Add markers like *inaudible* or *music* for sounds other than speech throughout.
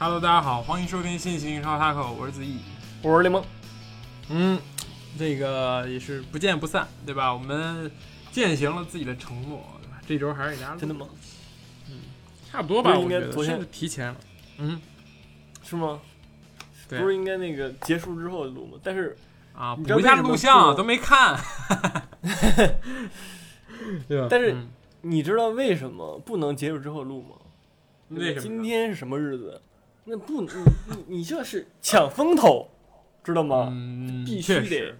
Hello，大家好，欢迎收听新一期英超 Taco，我是子毅。我是雷蒙，嗯，这个也是不见不散，对吧？我们践行了自己的承诺，对吧？这周还是给大家录真的吗？嗯差不多吧，应我觉得该昨天提前了。嗯，是吗？对不是应该那个结束之后录吗？但是啊，你知道补一下为什么录像不都没看，*laughs* 对吧？但是嗯你知道为什么不能结束之后录吗？为什么今天是什么日子？那不，你你你这是抢风头，知道吗？嗯，必须得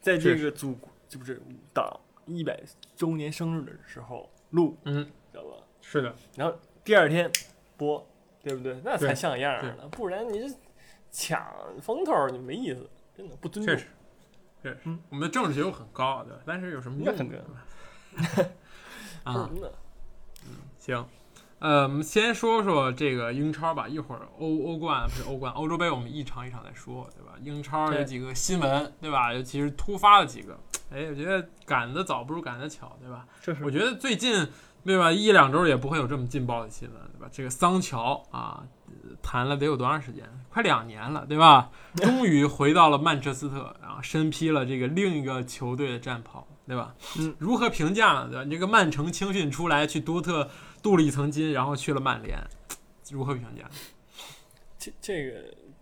在这个祖国，这不是党一百周年生日的时候录，嗯，知道吧？是的，然后第二天播，对不对？那才像样儿呢，不然你这抢风头儿，你没意思，真的不尊重确。实，确实嗯，我们的政治觉悟很高，对吧？但是有什么用？*laughs* 啊，不是那行，呃，我们先说说这个英超吧，一会儿欧欧冠不是欧冠，欧洲杯我们一场一场再说，对吧？英超有几个新闻，对吧？尤其是突发的几个，哎，我觉得赶得早不如赶得巧，对吧？这是我觉得最近对吧，一两周也不会有这么劲爆的新闻，对吧？这个桑乔啊，呃谈了得有多长时间？快两年了，对吧？*laughs* 终于回到了曼彻斯特，然后身披了这个另一个球队的战袍，对吧？嗯，如何评价呢？对吧？你这个曼城青训出来去多特镀了一层金，然后去了曼联，*tsk* 如何评价？这这个，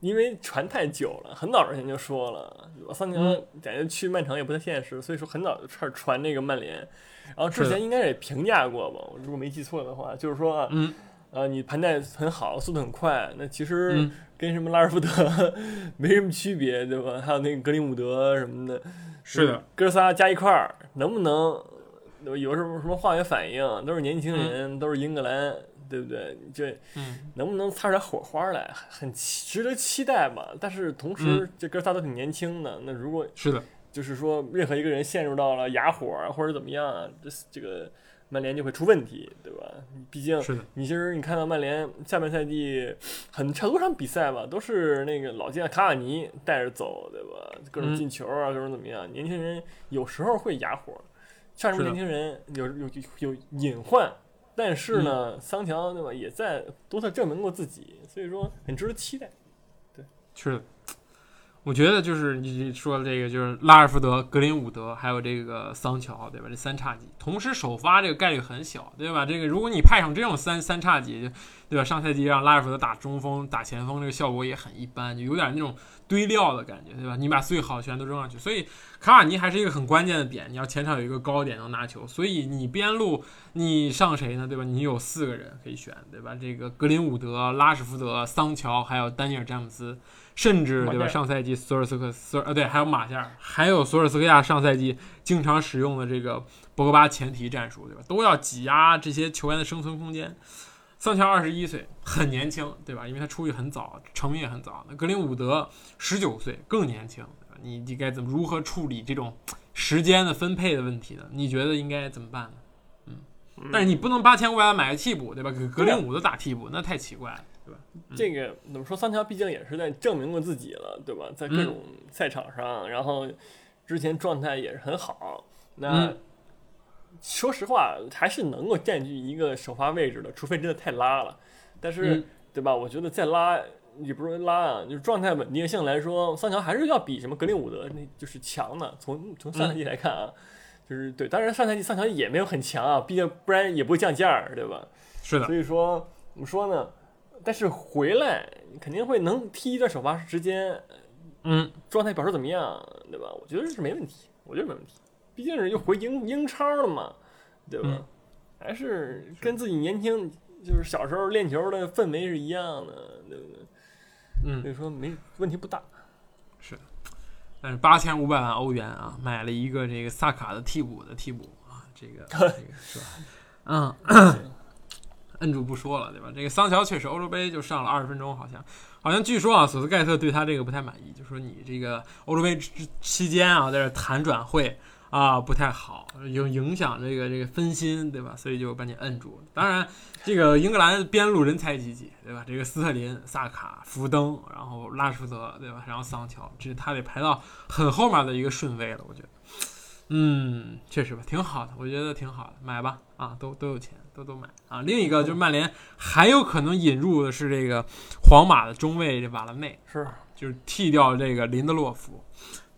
因为传太久了，很早之前就说了，对吧桑乔嗯感觉去曼城也不太现实，所以说很早就开始传这个曼联。然后之前应该也评价过吧，我如果没记错的话，就是说啊，嗯呃，你盘带很好，速度很快，那其实嗯，跟什么拉什福德 *laughs* 没什么区别，对吧？还有那个格林伍德什么的，是的，哥仨加一块儿，能不能有什么什么化学反应？都是年轻人，都是英格兰，对不对？这嗯，能不能擦出点火花来，很期值得期待吧。但是同时嗯，这哥仨都挺年轻的，那如果是的，就是说任何一个人陷入到了哑火啊，或者怎么样啊，这这个曼联就会出问题，对吧？毕竟是的，你其实你看到曼联下半赛季很很多场比赛吧，都是那个老将卡瓦尼带着走，对吧？各种嗯进球啊，各种怎么样？年轻人有时候会哑火，像什么年轻人有有有有隐患，但是嗯呢，桑乔对吧，也在多特证明过自己，所以说很值得期待。对是的，我觉得就是你说的这个，就是拉尔福德、格林伍德还有这个桑乔，对吧？这三叉戟同时首发这个概率很小，对吧？这个如果你派上这种三三叉戟，对吧？上赛季让拉尔福德打中锋、打前锋，这个效果也很一般，就有点那种堆料的感觉，对吧？你把最好的球员都扔上去，所以卡瓦尼还是一个很关键的点，你要前场有一个高点能拿球，所以你边路你上谁呢？对吧？你有四个人可以选，对吧？这个格林伍德、拉什福德、桑乔，还有丹尼尔詹姆斯。甚至对吧？上赛季索尔斯克索尔呃对，还有马夏尔，还有索尔斯克亚上赛季经常使用的这个博格巴前提战术，对吧？都要挤压这些球员的生存空间。桑乔二十一岁，很年轻，对吧？因为他出狱很早，成名也很早。那格林伍德十九岁，更年轻，你你该怎么如何处理这种时间的分配的问题呢？你觉得应该怎么办呢？嗯，但是你不能八千五百万买个替补，对吧？给格林伍德打替补，那太奇怪了，对吧？这个怎么说？桑乔毕竟也是在证明过自己了，对吧？在各种赛场上，然后之前状态也是很好。那、嗯说实话，还是能够占据一个首发位置的，除非真的太拉了。但是，嗯对吧？我觉得再拉也不是拉啊，就是状态稳定性来说，桑乔还是要比什么格林伍德那就是强的。从从上赛季来看啊，就是对，当然上赛季桑乔也没有很强啊，毕竟不然也不会降价儿，对吧？是的所，以说怎么说呢？但是回来你肯定会能踢一段首发时间，嗯，状态表示怎么样，对吧？我觉得是没问题，我觉得没问题，毕竟是又回英英超了嘛，对吧？嗯还是跟自己年轻就是小时候练球的氛围是一样的，对不对？嗯所以说没问题不大。是但是八千五百万欧元啊，买了一个这个萨卡的替补的替补啊，这个这个是吧？嗯，*laughs* *laughs* 摁住不说了，对吧？这个桑乔确实欧洲杯就上了二十分钟，好像好像据说啊，索斯盖特对他这个不太满意，就说你这个欧洲杯之期间啊，在这谈转会啊不太好，影影响这个这个分心，对吧？所以就把你摁住。当然，这个英格兰边路人才济济，对吧？这个斯特林、萨卡、福登，然后拉什福德，对吧？然后桑乔，这他得排到很后面的一个顺位了，我觉得。嗯，确实吧，挺好的，我觉得挺好的，买吧，啊，都都有钱，都都买啊。另一个就是曼联还有可能引入的是这个皇马的中卫瓦拉内，是就是替掉这个林德洛夫。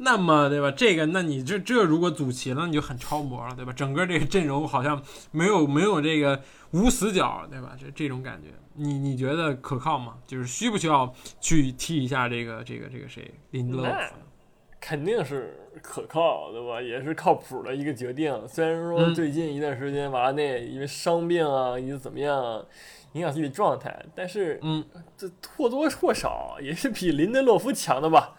那么对吧？这个，那你这这如果组齐了，你就很超模了，对吧？整个这个阵容好像没有没有这个无死角，对吧？这这种感觉，你你觉得可靠吗？就是需不需要去替一下这个这个这个谁林德洛夫？肯定是可靠，对吧？也是靠谱的一个决定。虽然说最近一段时间瓦拉内因为伤病啊，以及怎么样影响自己的状态，但是嗯，这或多或少也是比林德洛夫强的吧？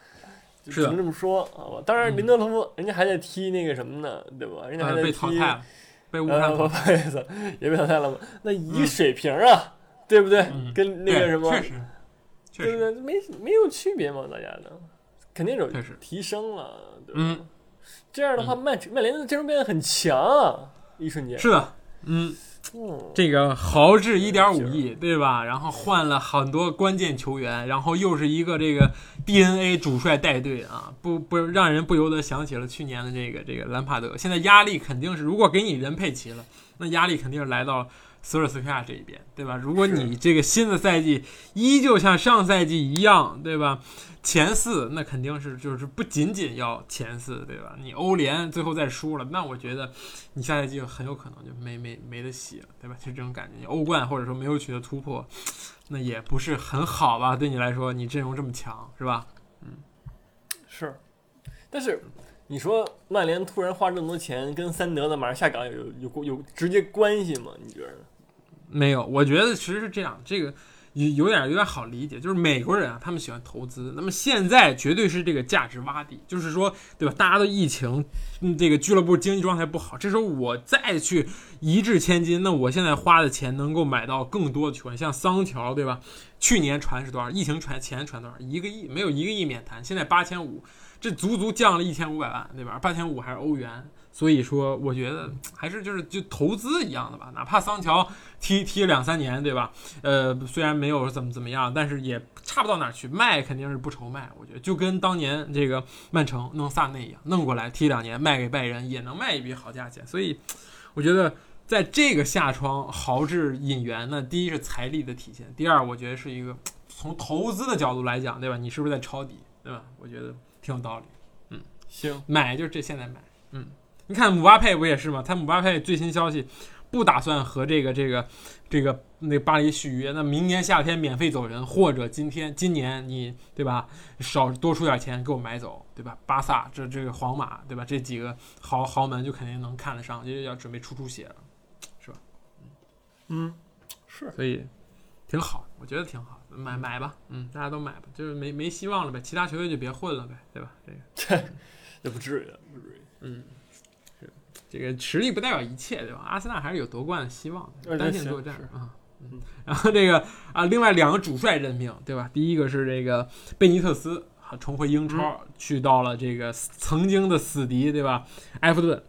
只能这么说啊。当然，林德洛夫人家还在踢那个什么呢，对吧？人家还在被淘汰了，被乌呃，不好意思，*laughs* 也被淘汰了嘛？那以水平啊，对不对？跟那个什么，确实，对不对？没没有区别嘛，大家的肯定有提升了，对吧？嗯，这样的话，曼曼联的阵容变得很强啊，一瞬间。是的，嗯。嗯，这个豪掷一点五亿，对吧？然后换了很多关键球员，然后又是一个这个 DNA 主帅带队啊，不不让人不由得想起了去年的这个这个兰帕德。现在压力肯定是，如果给你人配齐了，那压力肯定是来到索尔斯克亚这一边，对吧？如果你这个新的赛季依旧像上赛季一样，对吧？前四那肯定是就是不仅仅要前四，对吧？你欧联最后再输了，那我觉得你下赛季很有可能就没没没得洗了，对吧？就这种感觉。你欧冠或者说没有取得突破，那也不是很好吧？对你来说，你阵容这么强，是吧？嗯，是。但是你说曼联突然花这么多钱跟三德的马上下岗有有有有直接关系吗？你觉得？没有，我觉得其实是这样，这个。有有点有点好理解，就是美国人啊，他们喜欢投资。那么现在绝对是这个价值洼地，就是说，对吧？大家都疫情，嗯，这个俱乐部经济状态不好，这时候我再去一掷千金，那我现在花的钱能够买到更多的球员，像桑乔，对吧？去年传是多少？疫情传钱传多少？一个亿，没有一个亿免谈，现在八千五，这足足降了一千五百万，对吧？八千五还是欧元。所以说，我觉得还是就是就投资一样的吧，哪怕桑乔踢踢两三年，对吧？呃，虽然没有怎么怎么样，但是也差不到哪儿去，卖肯定是不愁卖。我觉得就跟当年这个曼城弄萨内一样，弄过来踢两年，卖给拜仁也能卖一笔好价钱。所以，我觉得在这个下窗豪掷引援呢，第一是财力的体现，第二我觉得是一个从投资的角度来讲，对吧？你是不是在抄底，对吧？我觉得挺有道理。嗯，行，买就是这现在买，嗯。你看姆巴佩不也是吗？他姆巴佩最新消息，不打算和这个这个这个那巴黎续约，那明年夏天免费走人，或者今天今年你对吧，少多出点钱给我买走，对吧？巴萨这这个皇马对吧？这几个豪豪门就肯定能看得上，就要准备出出血了，是吧？嗯，是，所以挺好，我觉得挺好，买买吧，嗯，大家都买吧，就是没没希望了呗，其他球队就别混了呗，对吧？这个 *laughs* 这不至于，不至于，嗯。这个实力不代表一切，对吧？阿森纳还是有夺冠的希望的，单线作战啊。嗯，然后这个啊，另外两个主帅任命，对吧？第一个是这个贝尼特斯，重回英超，去到了这个曾经的死敌，对吧？埃弗顿。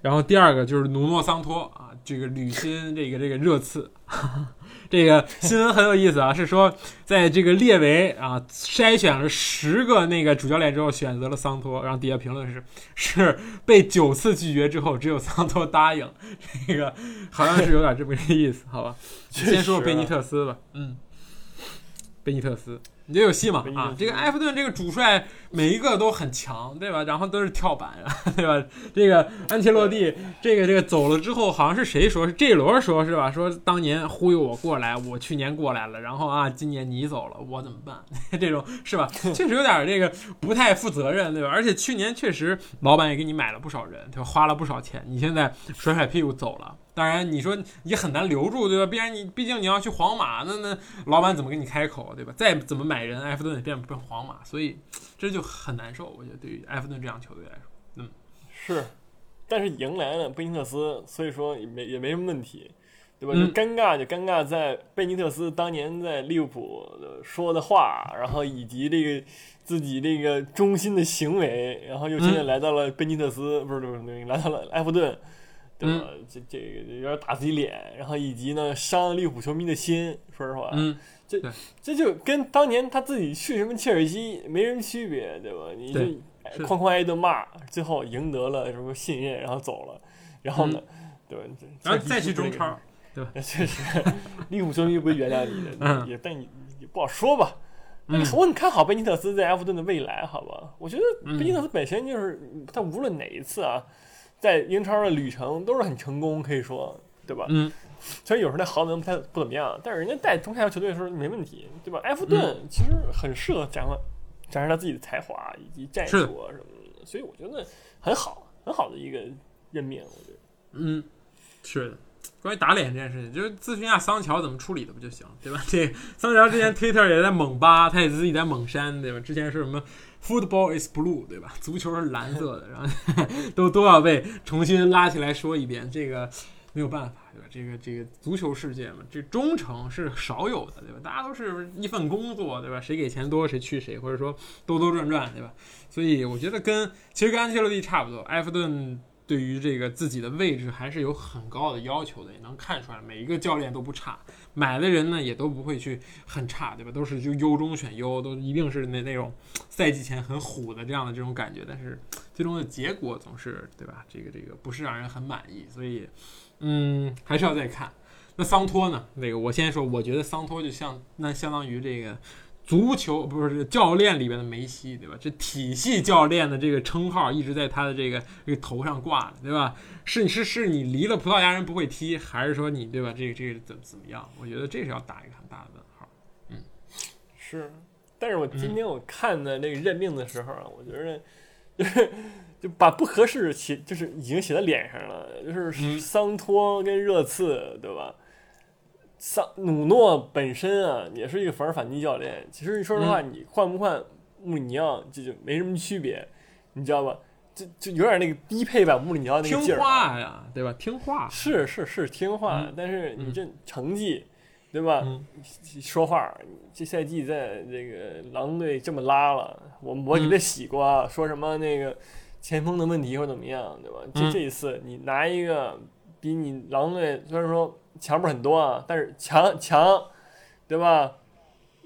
然后第二个就是努诺桑托啊，这个履新这个这个热刺。这个新闻很有意思啊，是说在这个列维啊筛选了十个那个主教练之后，选择了桑托，然后底下评论是是被九次拒绝之后，只有桑托答应，这个好像是有点这么个意思，好吧？先说贝尼特斯吧，嗯，贝尼特斯。也有戏嘛啊！这个埃弗顿这个主帅每一个都很强，对吧？然后都是跳板，*laughs* 对吧？这个安切洛蒂，这个这个走了之后，好像是谁说？是这轮说是吧？说当年忽悠我过来，我去年过来了，然后啊，今年你走了，我怎么办？*laughs* 这种是吧？确实有点这个不太负责任，对吧？而且去年确实老板也给你买了不少人，对吧？花了不少钱，你现在甩甩屁股走了。当然，你说你很难留住，对吧？必然你毕竟你要去皇马，那那老板怎么跟你开口，对吧？再怎么买人，埃弗顿也变不成皇马，所以这就很难受。我觉得对于埃弗顿这样球队来说，嗯，是。但是迎来了贝尼特斯，所以说也没也没什么问题，对吧？就尴尬就尴尬在贝尼特斯当年在利物浦说的话，然后以及这个自己这个忠心的行为，然后又现在来到了贝尼特斯，不是不是来到了埃弗顿。对吧？这这个有点打自己脸，然后以及呢伤利物浦球迷的心。说实话，嗯，这这就跟当年他自己去什么切尔西没什么区别，对吧？你就哐哐挨一顿骂，最后赢得了什么信任，然后走了，然后呢，对吧？这然后再去中超，对吧，确实，利物浦球迷不会原谅你的，嗯也但你也不好说吧。我很看好贝尼特斯在埃弗顿的未来，好吧？我觉得嗯贝尼特斯本身就是他无论哪一次啊，在英超的旅程都是很成功，可以说，对吧？嗯，虽然有时候那豪门不太不怎么样，但是人家带中下游球队的时候没问题，对吧？埃弗顿嗯其实很适合展现展示他自己的才华以及战术啊什么的，所以我觉得很好，很好的一个任命，我觉得。嗯，是的。关于打脸这件事情，就是咨询一下桑乔怎么处理的不就行，对吧？这桑乔之前 Twitter 也在猛扒，他也自己在猛删，对吧？之前是什么 Football is blue，对吧？*laughs* 足球是蓝色的，然后 *laughs* 都都要被重新拉起来说一遍，这个没有办法，对吧？这个这个足球世界嘛，这忠诚是少有的，对吧？大家都是一份工作，对吧？谁给钱多谁去谁，或者说兜兜转转，对吧？所以我觉得跟其实跟安切洛蒂差不多，埃弗顿。对于这个自己的位置还是有很高的要求的，也能看出来，每一个教练都不差，买的人呢也都不会去很差，对吧？都是就优中选优，都一定是那那种赛季前很虎的这样的这种感觉，但是最终的结果总是对吧？这个这个不是让人很满意，所以嗯，还是要再看。那桑托呢？那个我先说，我觉得桑托就像那相当于这个。足球不是教练里边的梅西，对吧？这体系教练的这个称号一直在他的这个这个头上挂着，对吧？是是是你离了葡萄牙人不会踢，还是说你对吧？这个这个怎么怎么样？我觉得这是要打一个很大的问号。嗯是，但是我嗯今天我看的那个任命的时候啊，我觉得 *laughs* 就是就把不合适写，就是已经写在脸上了，就是嗯桑托跟热刺，对吧？桑努诺本身啊，也是一个防守反击教练。其实说实话，你换不换穆里尼奥，这就没什么区别，你知道吧？就就有点那个低配版穆里尼奥那个听劲儿听。话呀，对吧？听话。是是是听话，嗯但是你嗯这成绩，对吧？嗯说话，这赛季在这个狼队这么拉了，我我给他嗯洗过啊，说什么那个前锋的问题或者怎么样，对吧？这嗯这一次你拿一个比你狼队虽然说强不是很多啊，但是强强，对吧？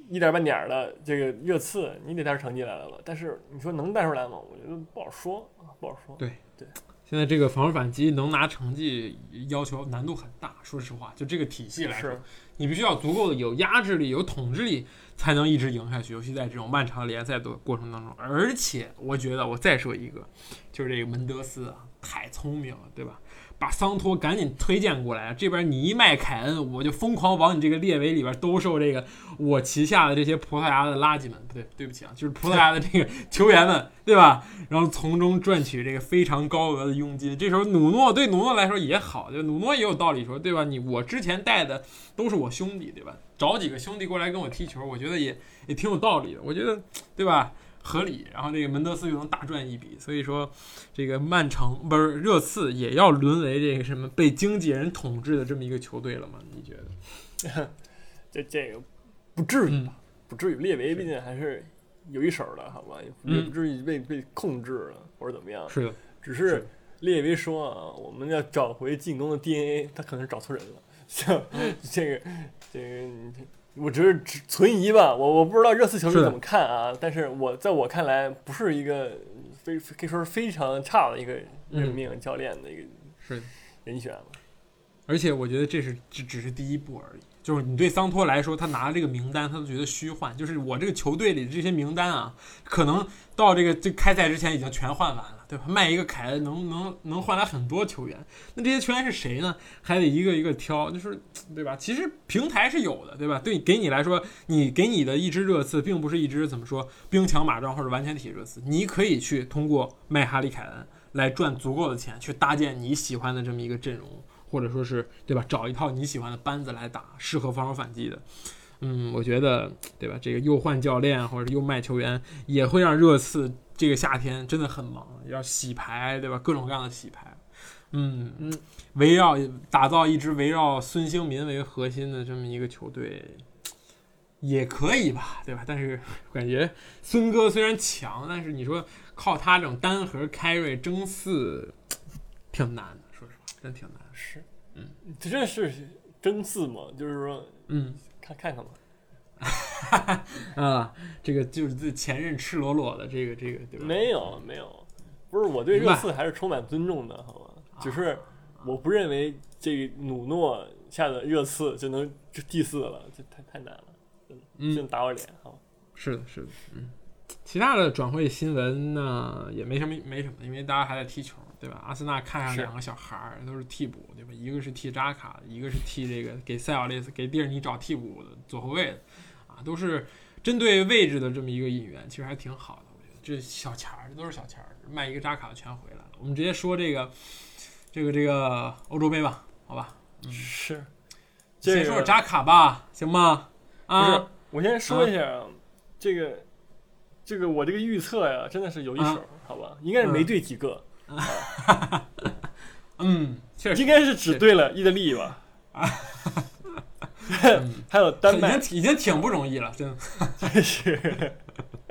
一点半点儿的这个热刺，你得带出成绩来了吧？但是你说能带出来吗？我觉得不好说啊，不好说。对对现在这个防守反击能拿成绩，要求难度很大。说实话，就这个体系来说，你必须要足够的有压制力、有统治力，才能一直赢下去。尤其在这种漫长的联赛的过程当中，而且我觉得我再说一个，就是这个门德斯啊，太聪明了，对吧？把桑托赶紧推荐过来，这边你一卖凯恩，我就疯狂往你这个列维里边兜售这个我旗下的这些葡萄牙的垃圾们，不对，对不起啊，就是葡萄牙的这个 *laughs* 球员们，对吧？然后从中赚取这个非常高额的佣金。这时候努诺对努诺来说也好，就努诺也有道理说，对吧？你我之前带的都是我兄弟，对吧？找几个兄弟过来跟我踢球，我觉得也也挺有道理的，我觉得对吧？合理，然后这个门德斯又能大赚一笔，所以说这个曼城不是热刺也要沦为这个什么被经纪人统治的这么一个球队了吗？你觉得？*laughs* 这这个不至于嗯吧？不至于，列维毕竟还是有一手的，好吧？也不至于被被控制了或者怎么样。是的，只是是列维说啊，我们要找回进攻的 DNA，他可能找错人了。像这个这个，我只是只存疑吧。我我不知道热刺球迷怎么看啊，但是我在我看来，不是一个非可以说是非常差的一个任命教练的一个是。人选了。而且我觉得这是只只是第一步而已。就是你对桑托来说，他拿这个名单，他都觉得虚幻。就是我这个球队里的这些名单啊，可能到这个这开赛之前已经全换完了，卖一个凯恩能能能换来很多球员。那这些球员是谁呢？还得一个一个挑，就是对吧？其实平台是有的，对吧？对，给你来说，你给你的一支热刺，并不是一支怎么说兵强马壮或者完全体热刺，你可以去通过卖哈里凯恩来赚足够的钱，去搭建你喜欢的这么一个阵容。或者说是对吧？找一套你喜欢的班子来打，适合防守反击的。嗯，我觉得对吧？这个又换教练或者又卖球员，也会让热刺这个夏天真的很忙，要洗牌，对吧？各种各样的洗牌。嗯嗯，围绕打造一支围绕孙兴民为核心的这么一个球队，也可以吧，对吧？但是感觉孙哥虽然强，但是你说靠他这种单核 carry 争四，挺难的，说实话，真挺难。是，嗯，这是争四吗？就是说，嗯，看看看吧。*laughs* 啊，这个就是前任赤裸裸的这个这个对吧？没有没有，不是我对热刺还是充满尊重的，好吗？只是我不认为这个努诺下的热刺就能就第四了，这太太难了，真的，嗯真打我脸好吧？是的，是的，嗯。其他的转会新闻呢，也没什么没什么，因为大家还在踢球，对吧？阿森纳看上两个小孩儿，都是替补，对吧？一个是替扎卡，一个是替这个给塞奥列斯、给蒂尔尼找替补的左后卫的，啊，都是针对位置的这么一个引援，其实还挺好的。我觉得这小钱儿，这都是小钱儿，卖一个扎卡的全回来了。我们直接说这个这个这个欧洲杯吧，好吧？是，嗯先这个说说扎卡吧，行吗？不是啊，，我先说一下啊，这个这个我这个预测呀，真的是有一手，啊好吧？应该是没对几个，嗯，确实。应该是只对了意大利吧，嗯。还有丹麦。已，经已经挺不容易了，真的。确实，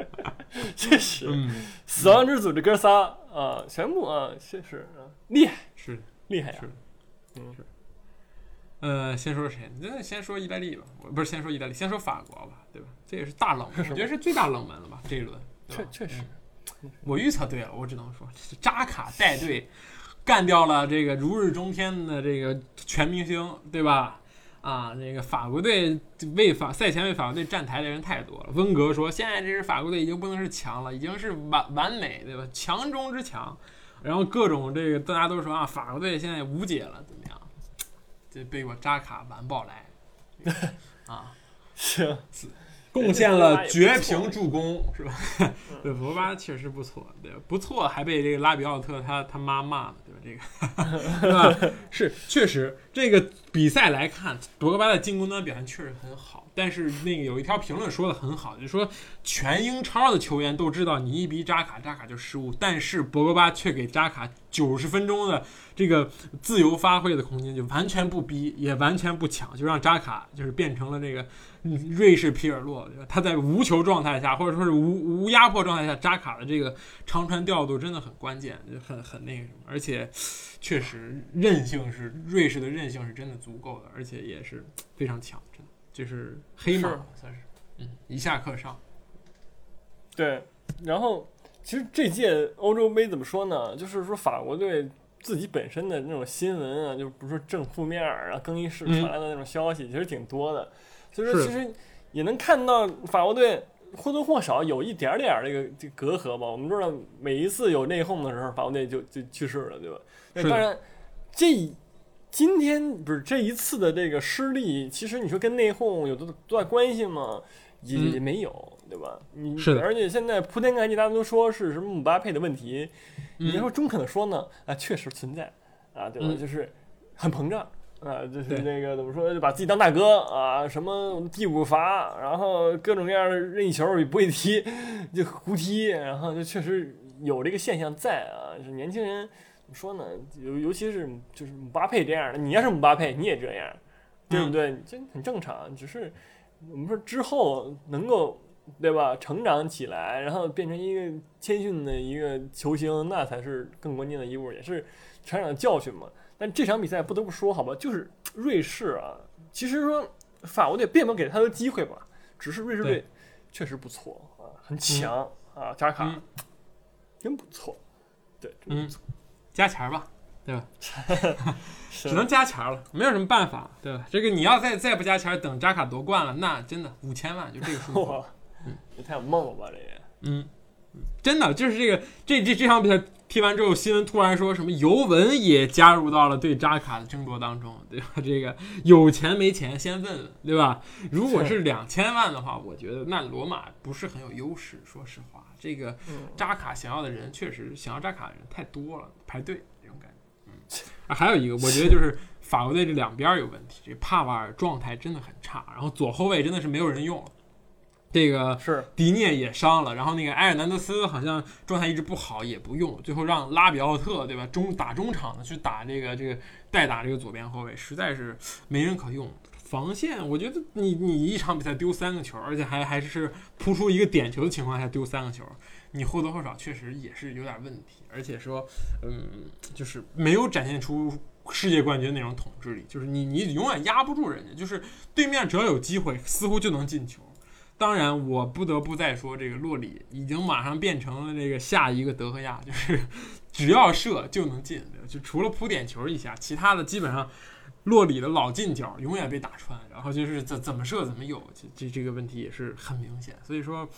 *laughs* 确实，嗯，死亡之组这哥仨啊，全部啊，确实啊，厉害。是厉害呀。是，嗯是。呃，先说谁？那先说意大利吧，我不是先说意大利，先说法国吧，对吧？这也是大冷门，*laughs* 我觉得是最大冷门了吧？这一轮，确确实，我预测对了，我只能说扎卡带队干掉了这个如日中天的这个全明星，对吧？啊，这个法国队为法赛前为法国队站台的人太多了。温格说，现在这支法国队已经不能是强了，已经是完完美，对吧？强中之强。然后各种这个大家都说啊，法国队现在无解了，怎么样？这被我扎卡完爆来 *laughs* 啊！行，贡献了绝平助攻，是吧？*laughs* 对，博格巴确实不错，对，不错，还被这个拉比奥特他他妈骂了，对吧？这个，*laughs* 对吧？是，确实，这个比赛来看，博格巴的进攻端表现确实很好，但是那个有一条评论说的很好，就说全英超的球员都知道你一逼扎卡，扎卡就失误，但是博格巴却给扎卡九十分钟的这个自由发挥的空间，就完全不逼，也完全不抢，就让扎卡就是变成了这个瑞士皮尔洛，他在无球状态下，或者说是无无压迫状态下，扎卡的这个长传调度真的很关键，就很很那个什么，而且确实韧性是瑞士的韧性是真的足够的，而且也是非常强，真的。就是黑马算是，嗯，一下课上，对，然后其实这届欧洲杯怎么说呢？就是说法国队自己本身的那种新闻啊，就比如说正负面儿啊、更衣室传来的那种消息，其实挺多的。所以说，其实也能看到法国队或多或少有一点点儿这个这个隔阂吧。我们知道每一次有内讧的时候，法国队就就去世了，对吧？当然，这一今天不是这一次的这个失利，其实你说跟内讧有多多大关系吗？也嗯也没有，对吧？你是的而且现在铺天盖地，大家都说是什么姆巴佩的问题，嗯你要说中肯的说呢，啊，确实存在啊，对吧？嗯就是很膨胀啊，就是对那个怎么说，就把自己当大哥啊，什么第五罚，然后各种各样的任意球也不会踢，*laughs* 就胡踢，然后就确实有这个现象在啊，就是年轻人怎么说呢？尤尤其是就是姆巴佩这样的，你要是姆巴佩，你也这样，对不对？这很正常，只是我们说之后能够。对吧？成长起来，然后变成一个谦逊的一个球星，那才是更关键的一步，也是成长的教训嘛。但这场比赛不得不说，好吧，就是瑞士啊，其实说法国队并没有给他的机会吧，只是瑞士队确实不错啊，很强、啊，扎卡、嗯真不错，对，真嗯，加钱儿吧，对吧？*laughs* *laughs* 只能加钱儿了，没有什么办法，对吧？这个你要再再不加钱儿，等扎卡夺冠了，那真的五千万就这个数字。哇，这太有梦了吧，这也嗯，真的就是这个这这这场比赛踢完之后，新闻突然说什么尤文也加入到了对扎卡的争夺当中，对吧？这个有钱没钱先问问，对吧？如果是两千万的话，我觉得那罗马不是很有优势。说实话，这个嗯扎卡想要的人确实想要扎卡的人太多了，排队这种感觉。嗯，啊，还有一个我觉得就是法国队这两边儿有问题，这帕瓦尔状态真的很差，然后左后卫真的是没有人用了。这个是迪涅也伤了，然后那个埃尔南德斯好像状态一直不好，也不用，最后让拉比奥特对吧中打中场的去打这个这个代打这个左边后卫，实在是没人可用。防线，我觉得你你一场比赛丢三个球，而且还还是扑出一个点球的情况下丢三个球，你或多或少确实也是有点问题。而且说，嗯，就是没有展现出世界冠军那种统治力，就是你你永远压不住人家，就是对面只要有机会，似乎就能进球。当然，我不得不再说，这个洛里已经马上变成了这个下一个德赫亚，就是 *laughs* 只要射就能进，就除了扑点球一下，其他的基本上洛里的老近角永远被打穿，然后就是怎怎么射怎么有，这这这个问题也是很明显。所以说，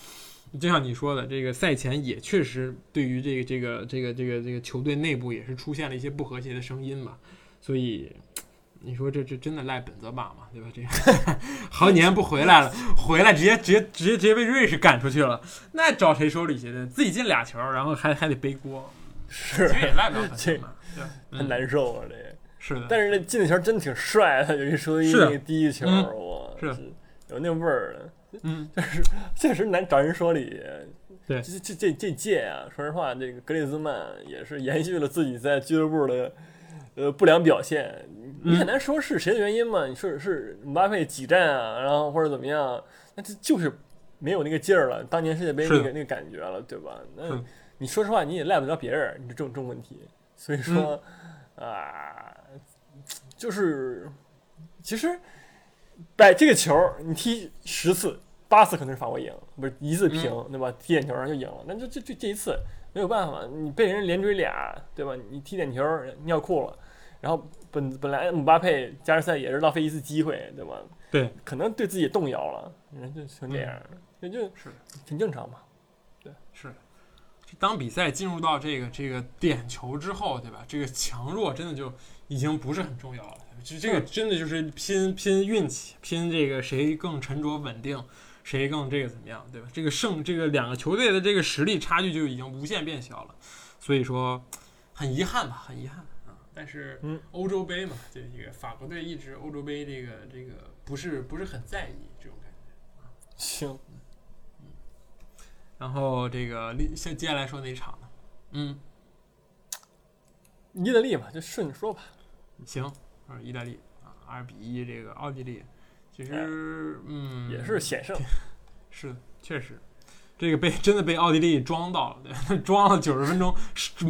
就像你说的，这个赛前也确实对于这个这个这个这个这个球队内部也是出现了一些不和谐的声音嘛，所以。你说这这真的赖本泽马吗？对吧？这 *laughs* 好几年不回来了，回来直接直接直接直接被瑞士赶出去了，那找谁说理去呢？自己进俩球，然后还还得背锅，是其实也赖不了本泽马，对？很难受啊，这是的，但是那进的球真挺帅的，有一说一，那个第一球，哇，是有那味儿的，嗯，*laughs* 就是确实难找人说理。对，这这这这届啊，说实话，这个格列兹曼也是延续了自己在俱乐部的呃不良表现。你很难说是谁的原因嘛？你说是姆巴佩挤占啊，然后或者怎么样？那这就是没有那个劲儿了，当年世界杯那个那个感觉了，对吧？那你说实话，你也赖不着别人，你这种这种问题。所以说啊，就是其实摆这个球，你踢十次八次可能是法国赢，不是一次平，对吧？踢点球上就赢了，那就就就这一次没有办法，你被人连追俩，对吧？你踢点球尿裤了，然后。本本来姆巴佩加时赛也是浪费一次机会，对吧？对，可能对自己动摇了，人就成这样，也就是挺正常嘛。对，是。当比赛进入到这个这个点球之后，对吧？这个强弱真的就已经不是很重要了。就这个真的就是拼拼运气，拼这个谁更沉着稳定，谁更这个怎么样，对吧？这个胜这个两个球队的这个实力差距就已经无限变小了。所以说，很遗憾吧，很遗憾。但是，嗯，欧洲杯嘛，这个法国队一直欧洲杯这个这个不是不是很在意这种感觉啊。行，嗯，然后这个先接下来说哪场呢？嗯，意大利吧，就顺着说吧。行，啊，意大利啊，二比一这个奥地利，其实嗯也是险胜，*laughs* 是确实。这个被 *laughs* 真的被奥地利装到了，对，*laughs* 装了九十分钟，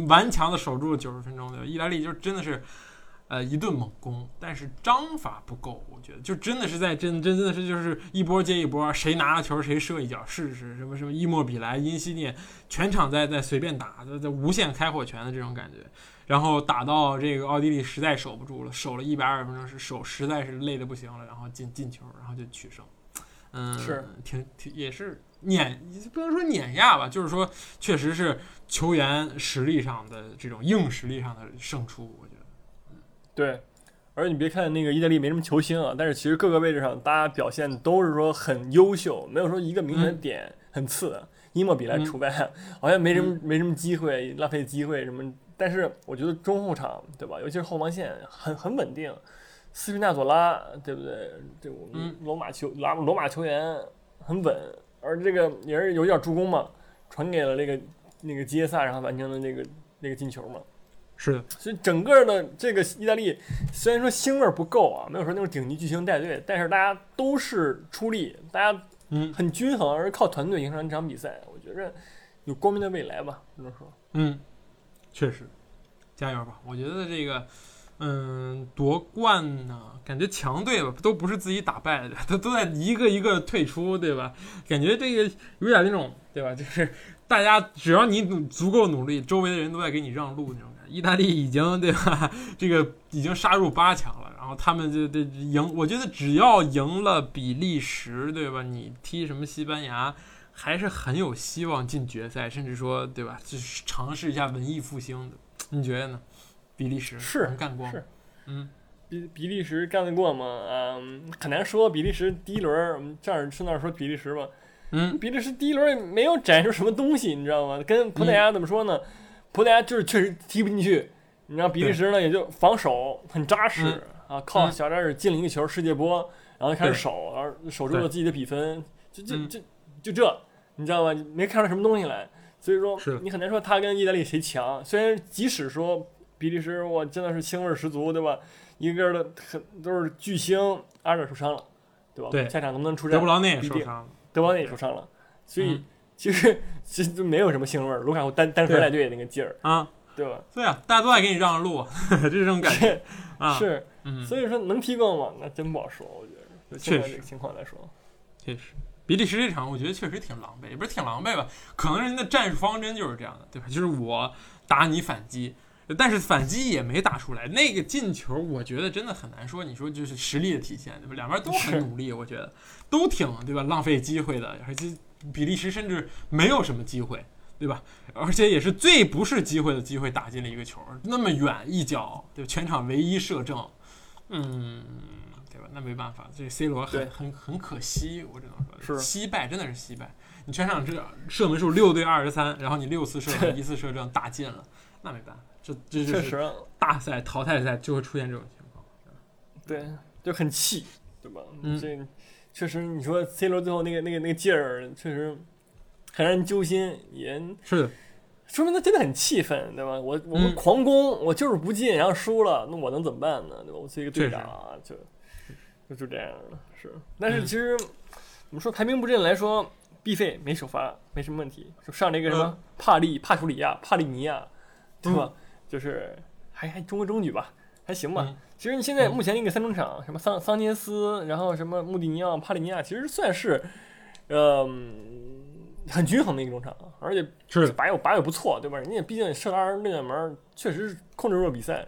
顽强的守住了九十分钟，对？意大利就真的是，呃，一顿猛攻，但是章法不够，我觉得就真的是在真真真的是就是一波接一波，谁拿了球谁射一脚试试，什么什么伊莫比莱、因西涅，全场在在随便打，在在无限开火权的这种感觉，然后打到这个奥地利实在守不住了，守了一百二十分钟是守实在是累的不行了，然后进进球，然后就取胜，嗯，是挺挺也是。碾不能说碾压吧，就是说，确实是球员实力上的这种硬实力上的胜出，我觉得。对，而且你别看那个意大利没什么球星啊，但是其实各个位置上大家表现都是说很优秀，没有说一个明显的点很次。伊莫比莱除外，好像没什么没什么机会，浪费机会什么。但是我觉得中后场对吧，尤其是后防线很很稳定。斯皮纳佐拉对不对？这我们罗马球拉罗马球员很稳。而这个也是有点助攻嘛，传给了那个那个基耶萨，然后完成了那个那个进球嘛。是的，所以整个的这个意大利虽然说星味不够啊，没有说那种顶级巨星带队，但是大家都是出力，大家嗯很均衡，而靠团队赢上这场比赛，我觉着有光明的未来吧，只能说。嗯，确实，加油吧！我觉得这个。嗯，夺冠呢，感觉强队吧都不是自己打败的，*laughs* 他都在一个一个退出，对吧？感觉这个有点那种，对吧？就是大家只要你努足够努力，周围的人都在给你让路那种感觉。意大利已经对吧？*laughs* 这个已经杀入八强了，然后他们就得赢。我觉得只要赢了比利时，对吧？你踢什么西班牙，还是很有希望进决赛，甚至说，对吧？就是尝试一下文艺复兴的，你觉得呢？比利时是干过，是，嗯，比比利时干得过吗？嗯，很难说。比利时第一轮，我们这儿顺道说比利时吧。嗯，比利时第一轮没有展示什么东西，你知道吗？跟葡萄牙怎么说呢？葡萄牙就是确实踢不进去，你知道比利时呢也就防守很扎实啊，靠小扎尔进了一个球，世界波，然后开始守，然后守住了自己的比分，就就就就这，你知道吗？没看出什么东西来，所以说你很难说他跟意大利谁强。虽然即使说。比利时，我真的是腥味十足，对吧？一个个的很都是巨星，阿尔受伤了，对吧？对，下场能不能出战？德布劳内也受伤了，德布劳内也受伤了，所以其实其实就没有什么腥味儿。卢卡库单单核带队那个劲儿啊，对吧？对啊，大家都爱给你让路，*laughs* 就这种感觉啊，是，嗯，所以说能踢够吗？那真不好说，我觉得。确实，情况来说，确实，比利时这场我觉得确实挺狼狈，也不是挺狼狈吧，可能人家的战术方针就是这样的，对吧？就是我打你反击，但是反击也没打出来。那个进球，我觉得真的很难说，你说就是实力的体现，对吧？两边都很努力，我觉得都挺对吧？浪费机会的，而且比利时甚至没有什么机会，对吧？*laughs* 而且也是最不是机会的机会打进了一个球，那么远一脚，对吧？全场唯一射正，嗯。对吧？那没办法，这 C 罗很很很可惜，我只能说，是惜败，真的是惜败。你全场这射门数六对二十三，然后你六次射门，一次射正，打进了，那没办法，这这就是大赛淘汰赛就会出现这种情况。对，就很气，对吧？嗯，这确实，你说 C 罗最后那个那个那个劲儿，确实很让人揪心，也是，说明他真的很气愤，对吧？我我们狂攻，我就是不进，然后输了，那我能怎么办呢？对吧？我作为一个队长啊，就。就就这样了，是。但是其实，怎么说排兵布阵来说，必费没首发没什么问题，就上了一个什么帕利帕楚里亚、帕利尼亚，对吧？就是还还中规中矩吧，还行吧。其实你现在目前那个三中场，什么桑桑切斯，然后什么穆蒂尼奥、帕利尼亚，其实算是，呃，很均衡的一个中场，而且是把有把握不错，对吧？人家毕竟射二那个门，确实是控制住了比赛，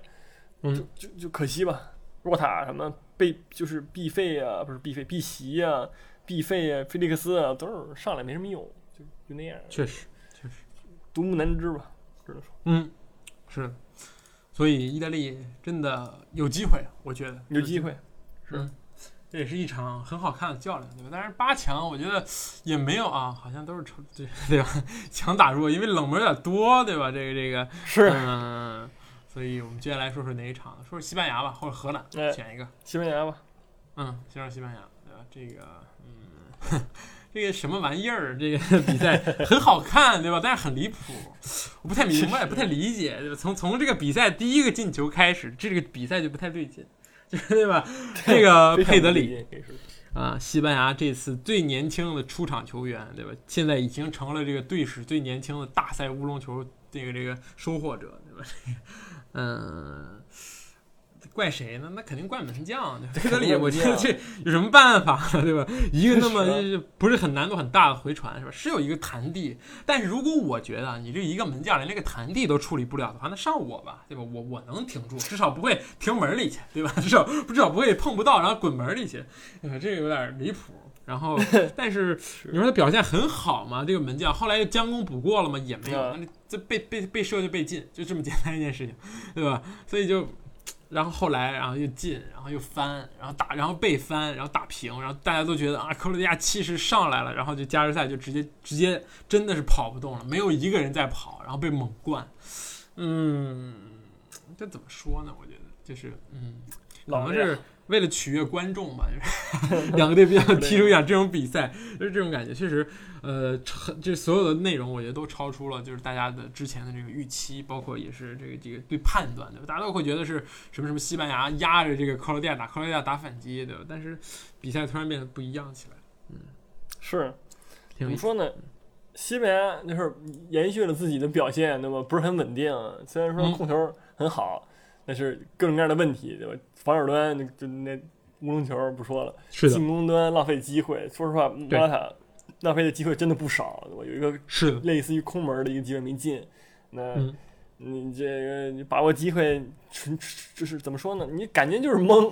嗯，就就就可惜吧，若塔什么。被就是必费啊，不是必费，必席啊，必费啊，菲利克斯啊，都是上来没什么用，就就那样。确实，确实，独木难支吧，只能说。嗯，是。所以意大利真的有机会，我觉得有机会。是，这也是一场很好看的较量，对吧？但是八强，我觉得也没有啊，好像都是成对 *laughs* 对吧？强打弱，因为冷门有点多，对吧？这个这个是。嗯。所以我们接下来说说哪一场？说说西班牙吧，或者荷兰，选一个。西班牙吧。嗯，先说西班牙？这个，嗯，*laughs* 这个什么玩意儿？这个 *laughs* 比赛很好看，对吧？但是很离谱，我不太明白，不太理解，对吧？从从这个比赛第一个进球开始，这个比赛就不太对劲，*laughs* 就是对吧？这个佩德里啊，西班牙这次最年轻的出场球员，对吧？现在已经成了这个队史最年轻的大赛乌龙球这个这个收获者，对吧？嗯，怪谁呢？那肯定怪门将。佩德里，我觉得这有什么办法呢？*laughs* 对吧？一个那么不是很难度很大的回传，是吧？是有一个弹地，但是如果我觉得你这一个门将连那个弹地都处理不了的话，那上我吧，对吧？我我能挺住，至少不会停门里去，对吧？*laughs* 至少至少不会碰不到，然后滚门里去。这个有点离谱。然后，*laughs* 但是你说他表现很好吗？这个门将后来又将功补过了吗？也没有，这被被被射就被进，就这么简单一件事情，对吧？所以就，然后后来，然后又进，然后又翻，然后打，然后被翻，然后打平，然后大家都觉得啊，克罗地亚气势上来了，然后就加时赛就直接直接真的是跑不动了，没有一个人在跑，然后被猛灌，嗯，这怎么说呢？我觉得就是嗯，可能是。为了取悦观众嘛，就 *laughs* 是两个队比较踢出一场这种比赛，就是这种感觉。确实，呃，这所有的内容我觉得都超出了就是大家的之前的这个预期，包括也是这个这个对判断，对吧？大家都会觉得是什么什么西班牙压着这个克罗地亚打，克罗地亚打反击，对吧？但是比赛突然变得不一样起来，嗯，是，怎么说呢？西班牙那时候延续了自己的表现，对吧？不是很稳定，虽然说控球很好，但是各种各样的问题，对吧？防守端就那乌龙球不说了，进攻端浪费机会。说实话，莫拉塔浪费的机会真的不少。对吧有一个是类似于空门的一个机会没进。那你这个你把握机会，纯就是怎么说呢？你感觉就是懵，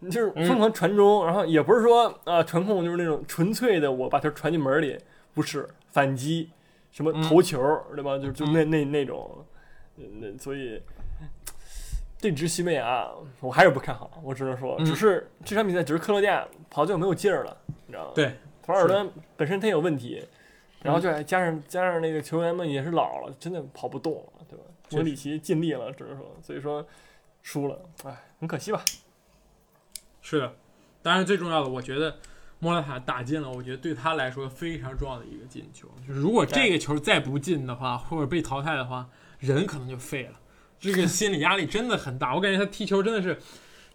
你就是疯狂传中，然后也不是说啊传控就是那种纯粹的我把球传进门里，不是反击，什么头球对吧？就就那那那种，那所以。对直西班牙，我还是不看好。我只能说，只是这场比赛只是克罗地亚跑就没有劲儿了，你知道吗？对，防守端本身他有问题，然后就加上加上那个球员们也是老了，真的跑不动了，对吧？莫里奇尽力了，只能说，所以说输了，哎，很可惜吧？是的，当然最重要的，我觉得莫拉塔打进了，我觉得对他来说非常重要的一个进球，就是如果这个球再不进的话，或者被淘汰的话，人可能就废了。这个心理压力真的很大，我感觉他踢球真的是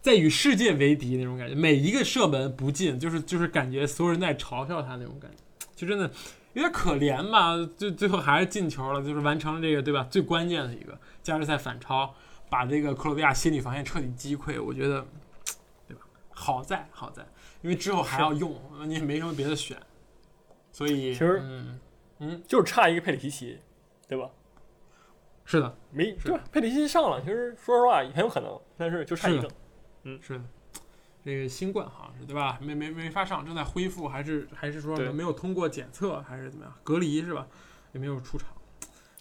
在与世界为敌那种感觉。每一个射门不进，就是就是感觉所有人在嘲笑他那种感觉，就真的有点可怜吧。最最后还是进球了，就是完成了这个对吧？最关键的一个加时赛反超，把这个克罗地亚心理防线彻底击溃。我觉得，对吧？好在好在，因为之后还要用，你也没什么别的选。所以其实嗯嗯就是差一个佩里西奇，对吧？是的，没对吧？佩里西奇上了，其实说实话很有可能，但是就差一个。嗯。是的。这个新冠好像是对吧？没没没法上，正在恢复，还是还是说没有通过检测，还是怎么样？隔离是吧？也没有出场，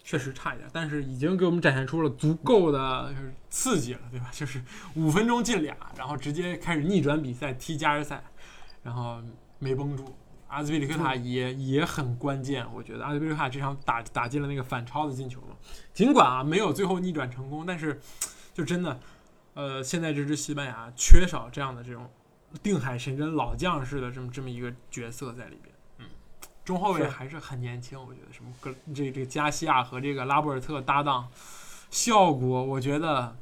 确实差一点，但是已经给我们展现出了足够的就是刺激了，对吧？就是五分钟进俩，然后直接开始逆转比赛，踢加时赛，然后没绷住。阿兹皮利克塔也也很关键，我觉得阿兹皮利克塔这场打打进了那个反超的进球嘛。尽管啊没有最后逆转成功，但是就真的，呃，现在这支西班牙缺少这样的这种定海神针老将式的这么这么一个角色在里边。嗯，中后卫还是很年轻，我觉得什么格这这个加西亚和这个拉波尔特搭档，效果我觉得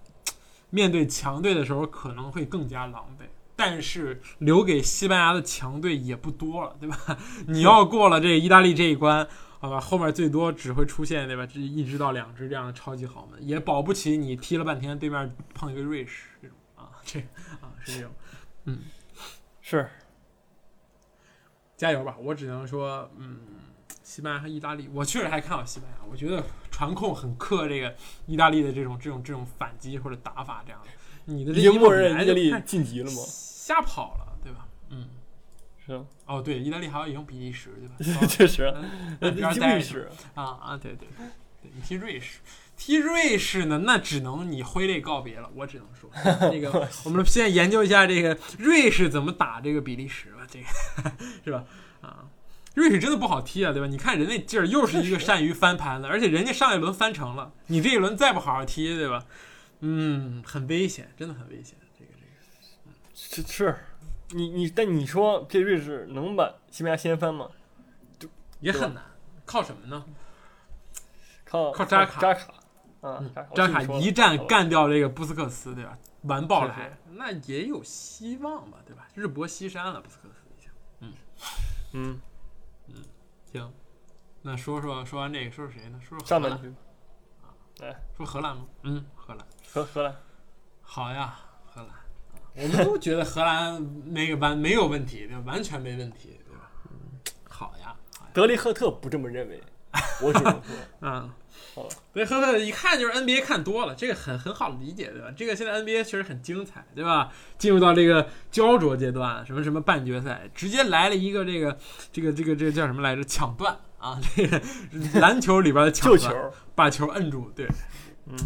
面对强队的时候可能会更加狼狈。但是留给西班牙的强队也不多了，对吧？*laughs* 你要过了这意大利这一关，好吧，后面最多只会出现对吧？这一支到两支这样的超级豪门，也保不齐你踢了半天，对面碰一个瑞士这种啊，这啊是这种，嗯是加油吧！我只能说，嗯，西班牙和意大利，我确实还看好西班牙，我觉得传控很克这个意大利的这种这种这种反击或者打法这样的。你的这已经默认意大利晋级了吗？瞎跑了，对吧？嗯，是啊，哦，对，意大利还要赢比利时，对吧？*laughs* 确实，*laughs* 那边待着历史啊啊，对对对，对你踢瑞士，踢瑞士呢，那只能你挥泪告别了。我只能说，那个 *laughs* 我们现在研究一下这个瑞士怎么打这个比利时吧，这个是吧？啊，瑞士真的不好踢啊，对吧？你看人那劲儿，又是一个善于翻盘的，而且人家上一轮翻成了，你这一轮再不好好踢，对吧？嗯，很危险，真的很危险。是是，你你但你说这瑞士能把西班牙掀翻吗？就也很难，靠什么呢？靠靠扎卡扎卡啊嗯，扎卡一战，我干掉这个布斯克斯，对吧？完爆是是来，那也有希望吧，对吧？日薄西山了，布斯克斯已经。听说了嗯，行，那说说说完这个，说说谁呢？说说荷兰上半。局说荷兰吗？嗯，荷兰。荷荷兰好呀。我们都觉得荷兰那个完没有问题，对吧？完全没问题，对吧？好呀，好呀。德里赫特不这么认为，*laughs* 我只能说，嗯好吧，对，呵呵，一看就是 NBA 看多了，这个很很好理解，对吧？这个现在 NBA 确实很精彩，对吧？进入到这个焦灼阶段，什么什么半决赛，直接来了一个这个这个这个这个叫什么来着？抢断啊！这个篮球里边的抢断，*laughs* 球，把球摁住，对，嗯，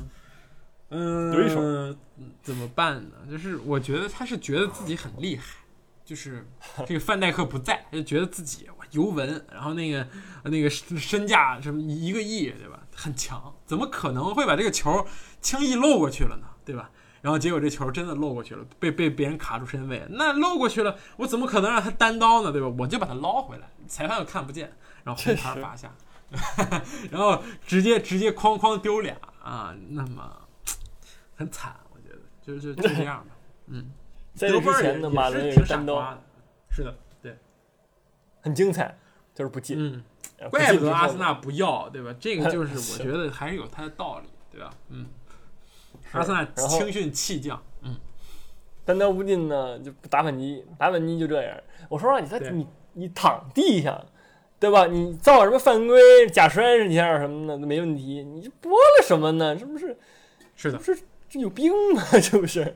嗯，有一手怎么办呢？就是我觉得他是觉得自己很厉害，就是 *laughs* 这个范戴克不在，他就觉得自己哇尤文，然后那个那个身身价什么一个亿，对吧？很强，怎么可能会把这个球轻易漏过去了呢？对吧？然后结果这球真的漏过去了，被被别人卡住身位，那漏过去了，我怎么可能让他单刀呢？对吧？我就把他捞回来，裁判又看不见，然后红牌罚下，*laughs* 然后直接直接哐哐丢俩啊，那么很惨，我觉得就就就这样吧。*laughs* 嗯，在这之前呢，马伦也是挺傻的，是的，对，很精彩，就是不进，嗯，呃怪不得阿森。纳不要，对吧？这个就是我 *laughs* 觉得还是有他的道理，对吧？嗯，是阿森纳青训弃将，嗯，单刀不进呢，就不打反击，打反击就这样。我说让你在对你你躺地下，对吧？你造什么犯规、假摔一下什么的都没问题，你这播了什么呢？这不是是的是这有病吗？*laughs* 这不是？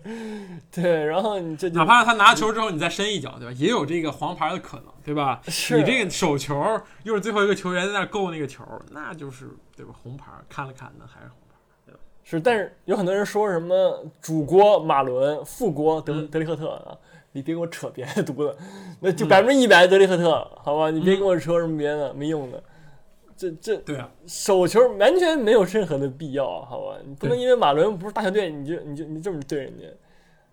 对，然后你这就哪怕是他拿球之后你再伸一脚，对吧？也有这个黄牌的可能，对吧？是你这个手球又是最后一个球员在那儿够那个球，那就是对吧？红牌看了看，那还是红牌。对吧是，但是有很多人说什么主锅马伦，副锅德、嗯德里赫特啊，你别给我扯别的 *laughs* 犊子，那就嗯百分之一百德里赫特，好吧？你别跟我扯什么别的没用的，这这对啊，手球完全没有任何的必要，好吧？你不能因为马伦不是大球队，你就你就你这么对人家。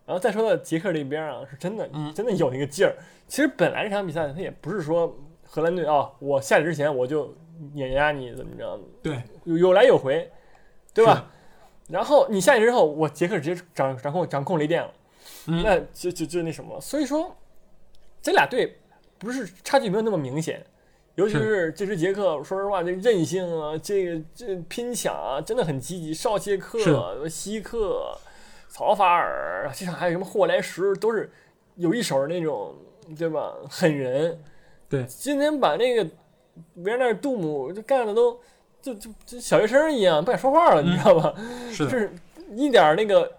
然后再说到捷克这边啊，是真的，嗯真的有那个劲儿。其实本来这场比赛他也不是说荷兰队啊，我下去之前我就碾压你怎么着，对，有有来有回，对吧？然后你下去之后，我捷克直接掌掌控掌控雷电了，嗯那就就就那什么了。所以说，这俩队不是差距没有那么明显，尤其是这支杰克，说实话，这韧性啊，这个这拼抢啊，真的很积极。绍切克、希克、曹法尔，这场还有什么霍莱什，都是有一手那种，对吧？狠人。*laughs* 对今天把那个维尔纳、杜姆就干的都就就就小学生一样，不敢说话了，你知道吧？*laughs* 是的，就是一点那个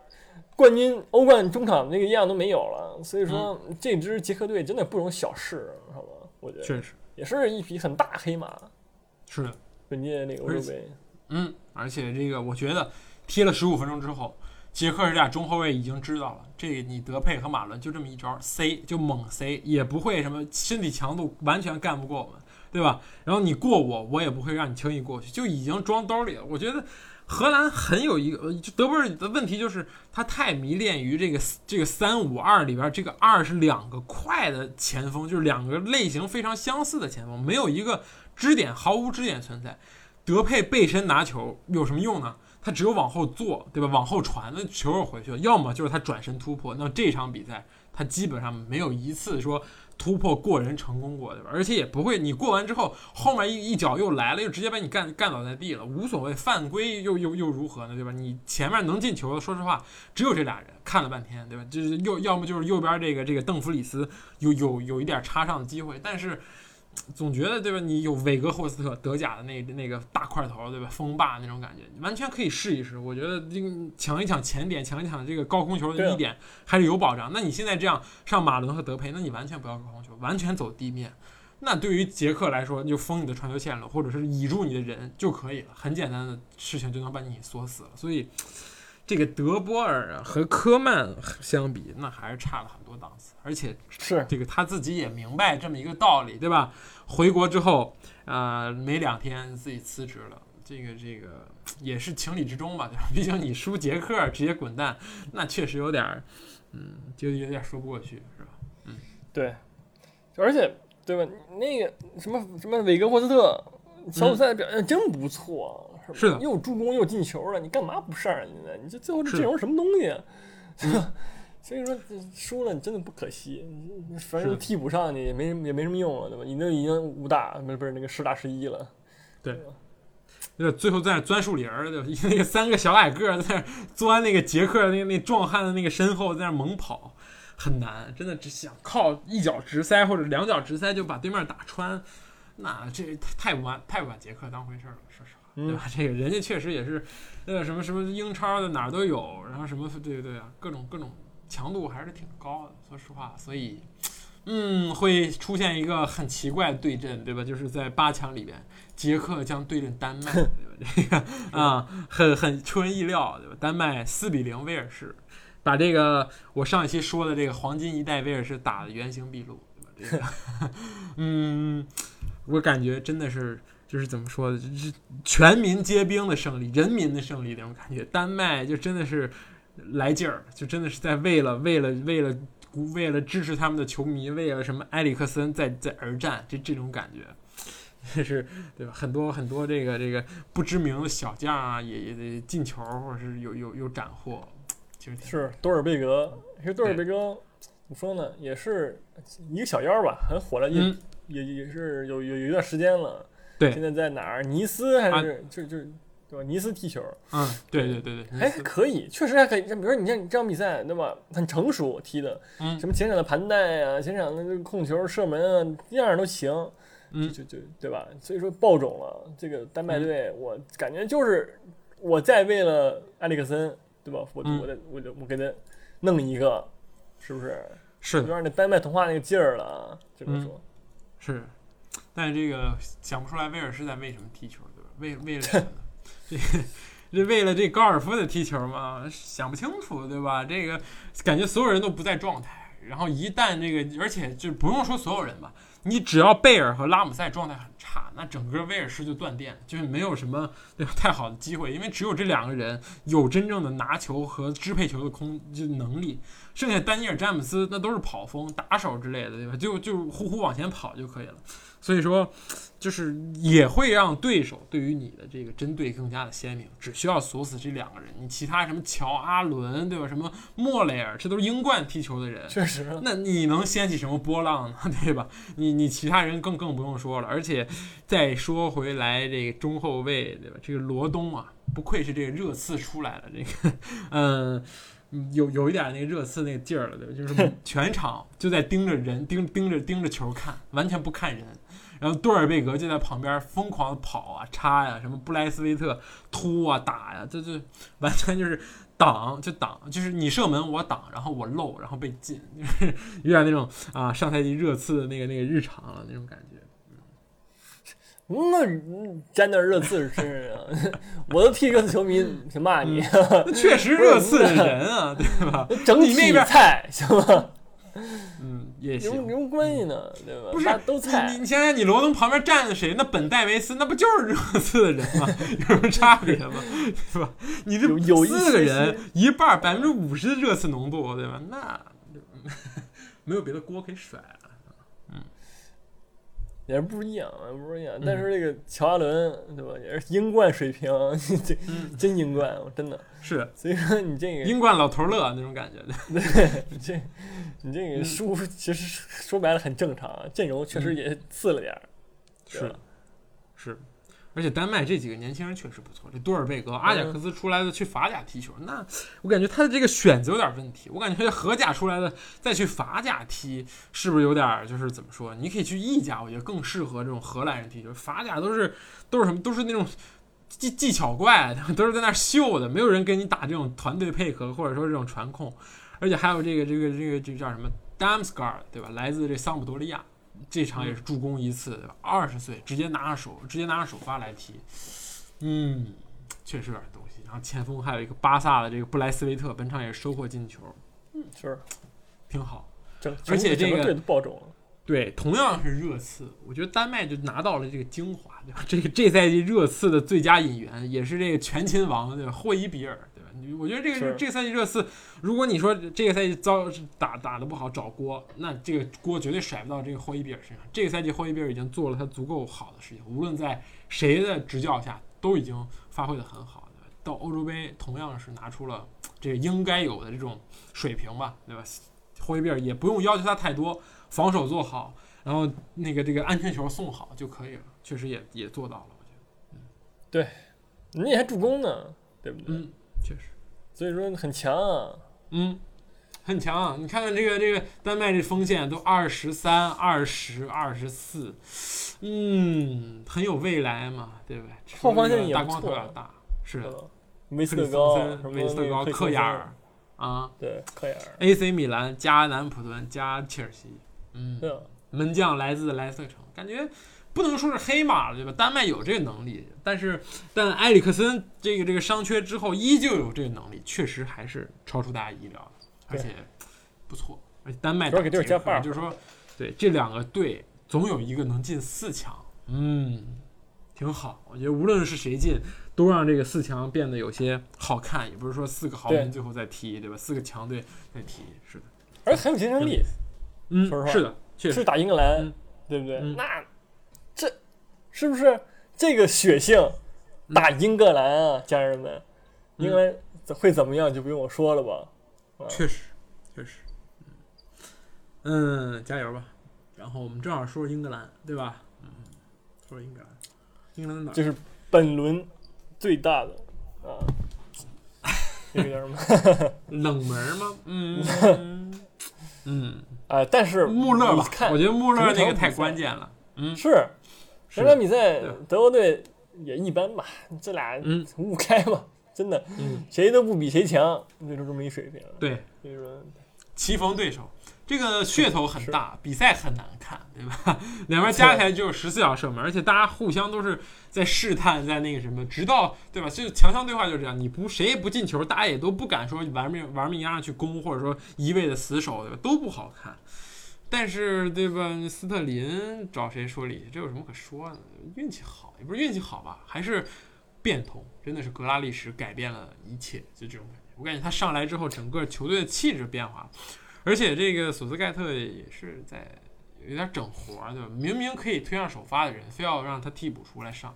冠军欧冠中场那个样都没有了。所以说，这支捷克队真的不容小视，好吧？我觉得确实也是一匹很大黑马。是的。本届那个欧洲杯，嗯，而且这个我觉得踢了十五分钟之后，捷克这俩中后卫已经知道了，这个你德佩和马伦就这么一招塞就猛塞，也不会什么身体强度完全干不过我们，对吧？然后你过我，我也不会让你轻易过去，就已经装兜里了。我觉得荷兰很有一个，就德波尔的问题就是他太迷恋于这个这个三五二里边这个二是两个快的前锋，就是两个类型非常相似的前锋，没有一个。支点毫无支点存在，德佩背身拿球有什么用呢？他只有往后坐，对吧？往后传，那球又回去了。要么就是他转身突破。那这场比赛他基本上没有一次说突破过人成功过，对吧？而且也不会，你过完之后后面一一脚又来了，又直接把你干干倒在地了，无所谓，犯规又又又如何呢？对吧？你前面能进球的，说实话只有这俩人，看了半天，对吧？就是又要么就是右边这个这个邓弗里斯有有有一点插上的机会，但是。总觉得对吧？你有韦格霍斯特德甲的那那个大块头，对吧？锋霸那种感觉，完全可以试一试。我觉得这个抢一抢前点，抢一抢这个高空球的一点还是有保障。那你现在这样上马伦和德佩，那你完全不要高空球，完全走地面。那对于杰克来说，就封你的传球线路，或者是倚住你的人就可以了，很简单的事情就能把你锁死了。所以。这个德波尔和科曼相比，那还是差了很多档次，而且是这个他自己也明白这么一个道理，对吧？回国之后，呃，没两天自己辞职了，这个这个也是情理之中吧，对吧？毕竟你输杰克直接滚蛋，那确实有点儿，嗯，就有点说不过去，是吧？嗯，对，而且对吧？那个什么什么韦格霍斯特小组赛表现真不错。是的，又助攻又进球了，你干嘛不上人家呢？你这最后这阵容什么东西？*laughs* 所以说输了你真的不可惜，反正替补上去也没也没什么用了，对吧？你都已经五打不是不是那个十打十一了，对。那最后在那钻树林儿，对吧？那个三个小矮个儿在那钻那个杰克那那壮汉的那个身后，在那猛跑，很难，真的只想靠一脚直塞或者两脚直塞就把对面打穿，那这太不把太不把杰克当回事儿了，说实话。对吧？这个人家确实也是，那个什么什么英超的哪儿都有，然后什么对对对啊，各种各种强度还是挺高的。说实话，所以嗯，会出现一个很奇怪的对阵，对吧？就是在八强里边，捷克将对阵丹麦，*laughs* 对吧？这个啊，很很出人意料，对吧？丹麦四比零威尔士，把这个我上一期说的这个黄金一代威尔士打的原形毕露，对吧？这个 *laughs* 嗯，我感觉真的是。就是怎么说的，就是全民皆兵的胜利，人民的胜利那种感觉。丹麦就真的是来劲儿，就真的是在为了为了为了为了支持他们的球迷，为了什么埃里克森在在而战，这这种感觉，*laughs* 也是对吧？很多很多这个这个不知名的小将啊，也也得进球，或者是有有有斩获，就是是多尔贝格，其实多尔贝格怎么说呢，也是一个小妖吧，很火了，也也也是有有有一段时间了。对，现在在哪儿？尼斯还是就就对吧？尼斯踢球，嗯，对对对对，还可以，确实还可以。像比如说，你像这场比赛，对吧？很成熟踢的，嗯，什么前场的盘带啊，前场的这个控球、射门啊，样样都行，嗯，就就对吧？所以说爆种了。这个丹麦队，我感觉就是我在为了埃里克森，对吧？我我得我我给他弄一个，是不是？是，有点那丹麦童话那个劲儿了啊，这么说，是。但是这个想不出来威尔士在为什么踢球，对吧？为为了 *laughs* 什么呢？*laughs* 这这为了这高尔夫的踢球吗？想不清楚，对吧？这个感觉所有人都不在状态，然后一旦这个，而且就不用说所有人吧，你只要贝尔和拉姆塞状态很差，那整个威尔士就断电，就是没有什么对吧太好的机会，因为只有这两个人有真正的拿球和支配球的空就能力，剩下丹尼尔詹姆斯那都是跑锋、打手之类的，对吧？就就呼呼往前跑就可以了。所以说，就是也会让对手对于你的这个针对更加的鲜明。只需要锁死这两个人，你其他什么乔阿伦对吧？什么莫雷尔，这都是英冠踢球的人，确实。那你能掀起什么波浪呢？*laughs* 对吧？你你其他人更更不用说了。而且 *laughs* 再说回来，这个中后卫对吧？这个罗东啊，不愧是这个热刺出来的这个，嗯。嗯有有一点那个热刺那个劲儿了，对吧？就是 *laughs* 全场就在盯着人，盯盯着盯着球看，完全不看人。然后多尔贝格就在旁边疯狂的跑啊、插呀，什么布莱斯维特突啊、打呀，这就完全就是挡就挡，就是你射门我挡，然后我漏，然后被进，就是有点那种啊上赛季热刺的那个那个日常了那种感觉。那嗯沾点热刺是啊，*laughs* 我都替热刺球迷去骂你，*laughs* 那确实热刺的人啊，对吧？整体你那边菜行吗？嗯，也有行。有关系呢，对吧？不是都你菜你，你想想，你罗登旁边站着谁？那本戴维斯，那不就是热刺的人吗？有什么差别吗？对吧？你这有四个人，一半百分之五十的热刺浓度，对吧？那 *laughs* 没有别的锅可以甩了。也是不一样，不一样。嗯但是这个乔阿伦，对吧？也是英冠水平，*laughs* 这嗯，真英冠，我真的。是 *laughs* 所以说你这个，英冠老头乐那种感觉。对你这你这个嗯输，其实说白了很正常啊，阵容确实也次了点儿。是是，而且丹麦这几个年轻人确实不错。这多尔贝格、阿贾克斯出来的去法甲踢球，那我感觉他的这个选择有点问题。我感觉荷甲出来的再去法甲踢，是不是有点儿就是怎么说？你可以去意甲，我觉得更适合这种荷兰人踢球。法甲都是都是什么？都是那种。技技巧怪，*laughs* 都是在那秀的，没有人跟你打这种团队配合，或者说这种传控，而且还有这个这个这个这个叫什么 Damsgaard 对吧？来自这桑普多利亚，这场也是助攻一次？二十岁直接拿着手，直接拿着首发来踢，嗯，确实有点东西。然后前锋还有一个巴萨的这个布莱斯维特，本场也是收获进球，嗯是，挺好。整而且这个爆种了。对，同样是热刺，我觉得丹麦就拿到了这个精华，对吧？这个这赛季热刺的最佳引援也是这个全勤王，对吧？霍伊比尔，我觉得这个是这个赛季热刺，如果你说这个赛季遭打打的不好找锅，那这个锅绝对甩不到这个霍伊比尔身上。这个赛季霍伊比尔已经做了他足够好的事情，无论在谁的执教下，都已经发挥的很好，对吧？到欧洲杯同样是拿出了这个应该有的这种水平吧，对吧？霍伊比尔也不用要求他太多，防守做好，然后那个这个安全球送好就可以了，确实也也做到了，我觉得，嗯，对人家还助攻呢，对不对？嗯，确实，所以说很强啊。嗯，很强啊！你看看这个这个丹麦这锋线都二十三、二十、二十四，嗯，很有未来嘛，对不对？后防线也这大光头不错有点大，是的，梅斯特高，梅斯特高、那个克亚尔，啊。对，克亚尔，，AC 米兰加南普顿加切尔西，嗯，门将来自莱斯特城，感觉不能说是黑马了，对吧？丹麦有这个能力，但是但埃里克森这个这个伤缺之后依旧有这个能力，确实还是超出大家意料的，而且不错。而且丹麦这个 buff 就是说，对这两个队总有一个能进四强，嗯，挺好。我觉得无论是谁进，都让这个四强变得有些好看，也不是说四个豪门最后再踢，对吧？四个强队再踢，是的，而且很有竞争力，嗯说实，话是的，确实是，打英格兰嗯，对不对？嗯那这是不是这个血性打英格兰啊，家人们？英格兰会怎么样就不用我说了吧？啊确实，确实，嗯，加油吧。然后我们正好说说英格兰，对吧？嗯，说说英格兰，英格兰哪就？是本轮最大的啊，这个叫什么？*laughs* 冷门吗？嗯 *laughs* 嗯，啊，但是穆勒吧看，我觉得穆勒那个太关键了。嗯，是是这场比赛德国队也一般吧，这俩嗯五五开吧，*laughs* 真的嗯，谁都不比谁强，就是这么一水平。对，所以说棋逢对手，这个噱头很大，比赛很难看，对吧？*laughs* 两边加起来就有十四脚射门，而且大家互相都是在试探，在那个什么，直到对吧？就强强对话就是这样，你不谁也不进球，大家也都不敢说玩命玩命压上去攻，或者说一味的死守，对吧？都不好看。但是对吧？斯特林找谁说理去？这有什么可说的？运气好也不是运气好吧，还是变通，真的是格拉利什改变了一切，就这种感觉。我感觉他上来之后，整个球队的气质变化。而且这个索斯盖特也是在有点整活儿，对吧？明明可以推上首发的人，非要让他替补出来上。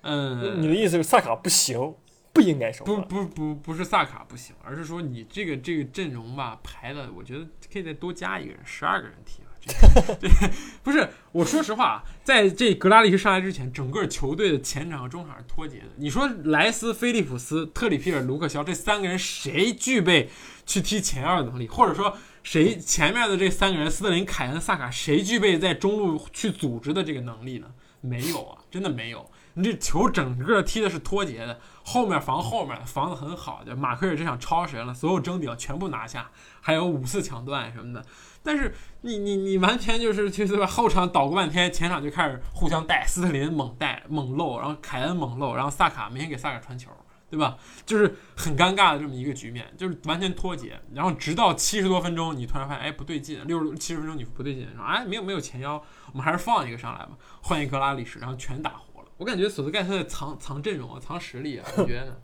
嗯，你的意思是萨卡不行，不应该首发？不不不不是萨卡不行，而是说你这个这个阵容吧排的，我觉得可以再多加一个人，十二个人踢吧，对，*laughs* 不是我说实话啊，在这格拉利什上来之前，整个球队的前场和中场是脱节的。你说莱斯、菲利普斯、特里皮尔、卢克肖这三个人谁具备去踢前腰的能力，或者说谁前面的这三个人斯特林、凯恩、萨卡谁具备在中路去组织的这个能力呢？没有啊，真的没有。你这球整个踢的是脱节的，后面防后面防的很好的，马奎尔这场超神了，所有争顶全部拿下，还有五次抢断什么的。但是你你你完全就是就是吧，后场捣鼓半天，前场就开始互相带，斯特林猛带猛漏，然后凯恩猛漏，然后萨卡每天给萨卡传球，对吧？就是很尴尬的这么一个局面，就是完全脱节。然后直到七十多分钟，你突然发现哎不对劲，六十七十分钟你不对劲，说哎没有没有前腰，我们还是放一个上来吧，换一格拉利什，然后全打。我感觉索斯盖特在藏藏阵容啊，藏实力啊，我觉得呢？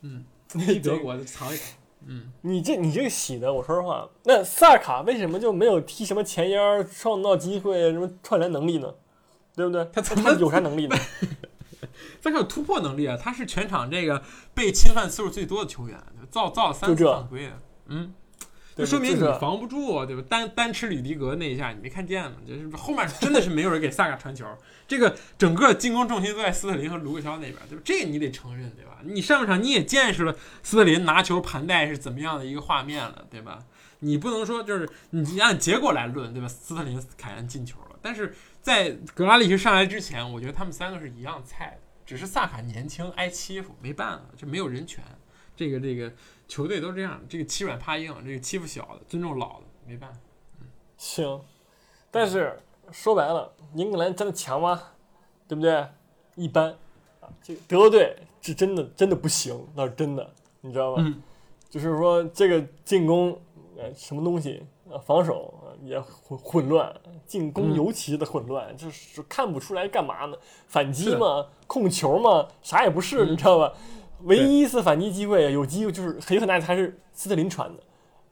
嗯，*laughs* 替德国藏一藏。嗯，你这你这个洗的，我说实话，那萨卡为什么就没有踢什么前腰、创造机会、什么串联能力呢？对不对？他怎么有啥能力呢？*laughs* 萨卡有突破能力啊，他是全场这个被侵犯次数最多的球员，造造了三次犯规。嗯。就说明你防不住，对吧？单单吃吕迪格那一下，你没看见吗？就是后面真的是没有人给萨卡传球，这个整个进攻重心都在斯特林和卢克肖那边，对吧？这个你得承认，对吧？你上半场你也见识了斯特林拿球盘带是怎么样的一个画面了，对吧？你不能说就是你按结果来论，对吧？斯特林、凯恩进球了，但是在格拉利什上来之前，我觉得他们三个是一样菜的，只是萨卡年轻挨欺负，没办法，就没有人权。这个这个。球队都这样，这个欺软怕硬，这个欺负小的，尊重老的，没办法。嗯，行。但是说白了，英格兰真的强吗？对不对？一般啊。这个德国队是真的真的不行，那是真的，你知道吗？嗯。就是说这个进攻，呃，什么东西啊？防守也混混乱，进攻尤其的混乱，就是看不出来干嘛呢？反击嘛，控球嘛，啥也不是，你知道吧？唯一一次反击机会，有机会就是很有很大还是斯特林传的，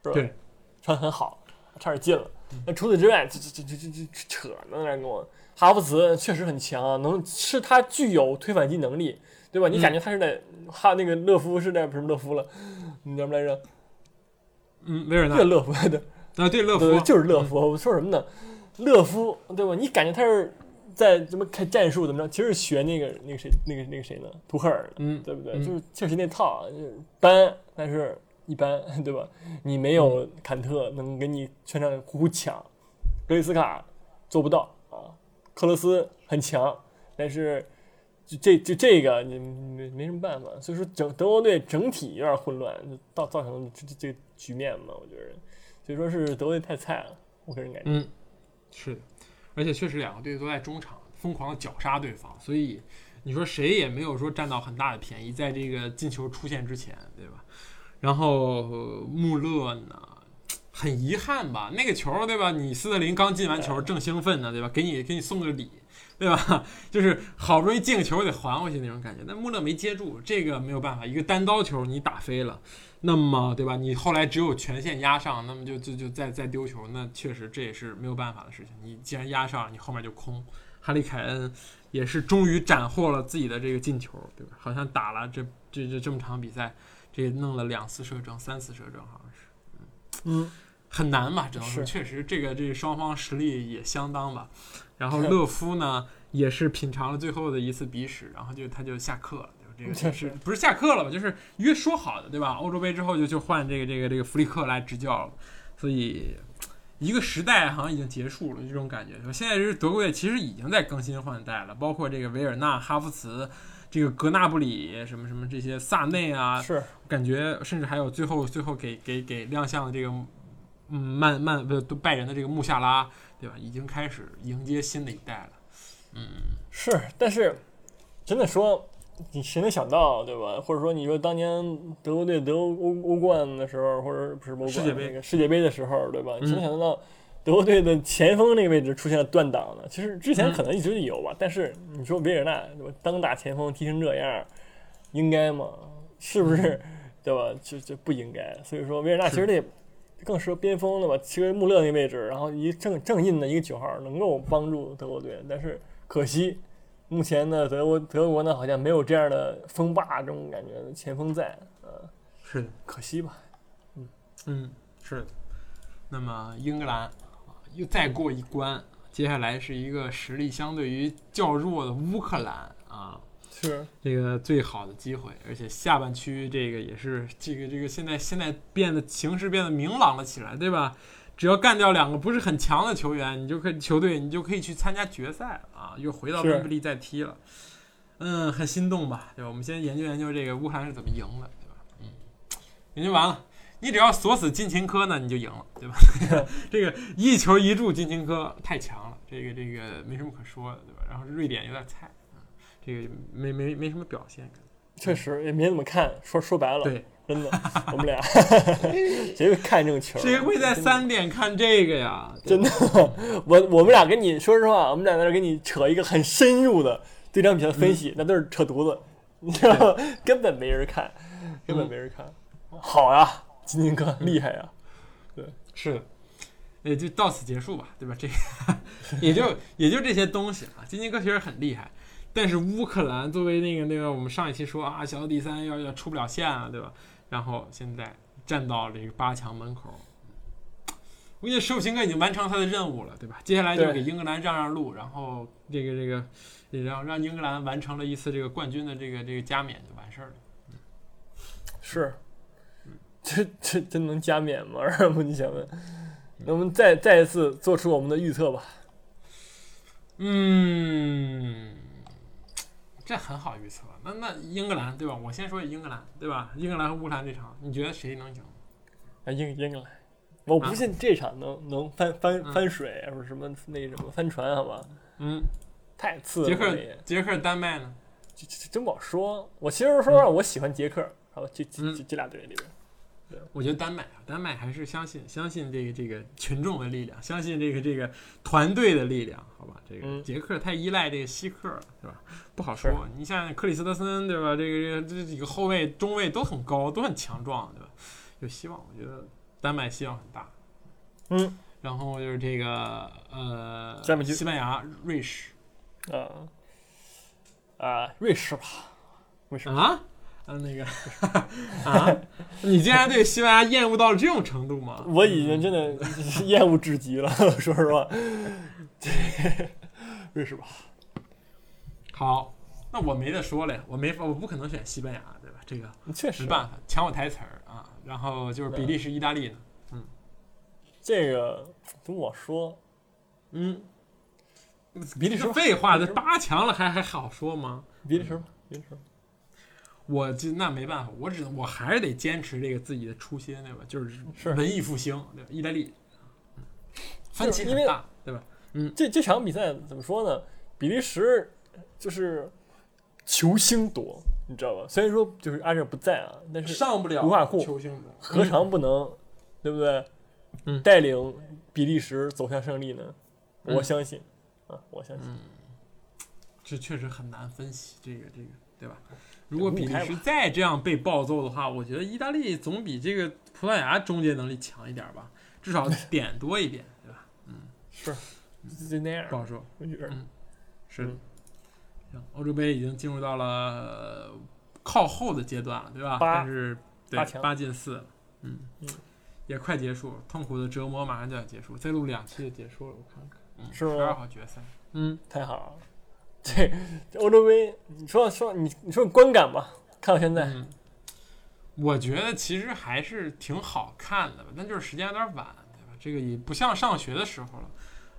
是吧？对，传很好，差点进了。那除此之外，这这这这这扯呢？来跟我，哈弗茨确实很强，能是他具有推反击能力，对吧？你感觉他是在哈那个勒夫是在什么勒夫了？*laughs* 你叫什么来着？嗯，维尔纳。对勒夫的啊，对勒夫就是勒夫。我说什么呢？勒夫对吧？你感觉他是？在什么看战术怎么着？其实学那个那个谁那个那个谁呢？图赫尔，嗯，对不对？就是确实那套搬，但是一般，*laughs* 对吧？你没有坎特能给你全场呼呼抢，格里斯卡做不到啊。克罗斯很强，但是就这就这个你没没什么办法。所以说整德国队整体有点混乱，造造成这这个局面嘛。我觉得，所以说是德国队太菜了，我个人感觉。嗯，是。而且确实两个队都在中场疯狂的绞杀对方，所以你说谁也没有说占到很大的便宜，在这个进球出现之前，对吧？然后穆勒呢，很遗憾吧，那个球对吧？你斯特林刚进完球正兴奋呢，对吧？给你给你送个礼，对吧？*laughs* 就是好不容易进个球得还回去那种感觉，但穆勒没接住，这个没有办法，一个单刀球你打飞了。那么，对吧？你后来只有全线压上，那么就就就再再丢球，那确实这也是没有办法的事情。你既然压上，你后面就空。哈利凯恩也是终于斩获了自己的这个进球，对吧？好像打了这这这这么场比赛，这弄了两次射正，三次射正，好像是，嗯，很难吧？只能说确实这个这双方实力也相当吧。然后勒夫呢，也是品尝了最后的一次鼻屎，然后就他就下课了。*laughs* 这个就是不是下课了吧？就是约说好的，对吧？欧洲杯之后就就换这个这个这个弗里克来执教了，所以一个时代好像已经结束了，这种感觉。现在是德国队其实已经在更新换代了，包括这个维尔纳、哈弗茨、这个格纳布里什么什么这些萨内啊，是感觉甚至还有最后最后给给给亮相的这个嗯曼曼不拜仁的这个穆夏拉，对吧？已经开始迎接新的一代了。嗯，是，但是真的说。你谁能想到，对吧？或者说，你说当年德国队得欧欧冠的时候，或者不是欧冠那个世界杯的时候，对吧？你能想得到德国队的前锋那个位置出现了断档呢？其实之前可能一直有吧，但是你说维尔纳对吧？当打前锋踢成这样，应该吗？是不是？对吧？就就不应该。所以说，维尔纳其实得更适合边锋了吧？其实穆勒那位置，然后一正正印的一个九号，能够帮助德国队，但是可惜。目前呢，德国德国呢好像没有这样的锋霸这种感觉的前锋在，呃，是的，可惜吧，嗯嗯，是的。那么英格兰啊，又再过一关，接下来是一个实力相对于较弱的乌克兰啊，是这个最好的机会，而且下半区这个也是这个这个现在现在变得形势变得明朗了起来，对吧？只要干掉两个不是很强的球员，你就可以球队你就可以去参加决赛了啊，又回到是温布利再踢了。嗯，很心动吧？对吧？我们先研究研究这个乌克兰是怎么赢的，对吧？嗯，研究完了，你只要锁死金琴科呢，你就赢了，对吧？*laughs* 这个一球一助金琴科太强了，这个这个没什么可说的，对吧？然后瑞典有点菜，啊，这个没没没什么表现。确实也没怎么看，说说白了，对，真的，*laughs* 我们俩谁会看这种球？谁会在三点看这个呀？真的，我我们俩跟你说实话，我们俩在这跟你扯一个很深入的对这场比赛的分析，那都是扯犊子，*laughs* 你知道吗？根本没人看，根本没人看。好呀，金金哥厉害呀！对是的，也就到此结束吧，对吧？这个 *laughs* 也就也就这些东西啊。金金哥其实很厉害，但是乌克兰作为那个那个，我们上一期说啊，小组第三要要出不了线啊，对吧？然后现在站到这个八强门口，我跟你说，寿星哥已经完成他的任务了，对吧？接下来就给英格兰让让路，然后这个这个然后让英格兰完成了一次这个冠军的这个这个加冕就完事儿了。是，这这真能加冕吗？二木，你想问？那我们再再一次做出我们的预测吧。嗯，这很好预测。那那英格兰对吧？我先说英格兰对吧？英格兰和乌克兰这场，你觉得谁能赢？啊，英英格兰，我不信这场能能翻翻嗯翻水，或者什么那什么翻船，好吧？嗯，太次了，捷克这也捷克丹麦呢？这这真不好说。我其实说实话，我喜欢捷克，好吧？这这嗯这这俩队里边，我觉得丹麦啊，丹麦还是相信相信这个这个群众的力量，相信这个这个团队的力量，好吧？这个嗯捷克太依赖这个希克了，是吧？不好说。你像克里斯特森，对吧？这个这个这几个后卫、中卫都很高，都很强壮，对吧？有希望，我觉得丹麦希望很大。嗯然后就是这个呃西班牙、瑞士啊啊，瑞士吧，瑞士吧啊啊那个啊，你竟然对西班牙厌恶到了这种程度吗？我已经真的 *laughs* 厌恶至极了，说实话。对瑞士吧，好，那我没得说了呀，我没法，我不可能选西班牙，对吧？这个确实没办法，抢我台词儿啊。然后就是比利时、意大利呢，嗯这个跟我说？嗯，比利时，废话，这八强了还还好说吗？比利时吧，比利时吧。我就那没办法，我只能我还是得坚持这个自己的初心，对吧？就是是文艺复兴，对吧？意大利，嗯分歧因为很大，对吧？嗯这这场比赛怎么说呢？比利时就是球星多，你知道吧？虽然说就是阿热不在啊，但是上不了卢卡库球星的，何尝不能，对不对？嗯带领比利时走向胜利呢？嗯我相信啊，我相信。这确实很难分析，这个这个，对吧？如果比利时再这样被暴揍的话，我觉得意大利总比这个葡萄牙终结能力强一点吧，至少 *laughs* 点多一点，对吧？嗯是，就那样不，好说。我觉得嗯是行，欧洲杯已经进入到了呃靠后的阶段了，对吧？八但是对八强八进四，嗯嗯也快结束，痛苦的折磨马上就要结束，再录两期就结束了，我看看，嗯，十二号决赛，嗯，太好了。这这欧洲杯，你说说你你说观感吧，看到现在，嗯，我觉得其实还是挺好看的吧，但就是时间有点晚，对吧？这个也不像上学的时候了。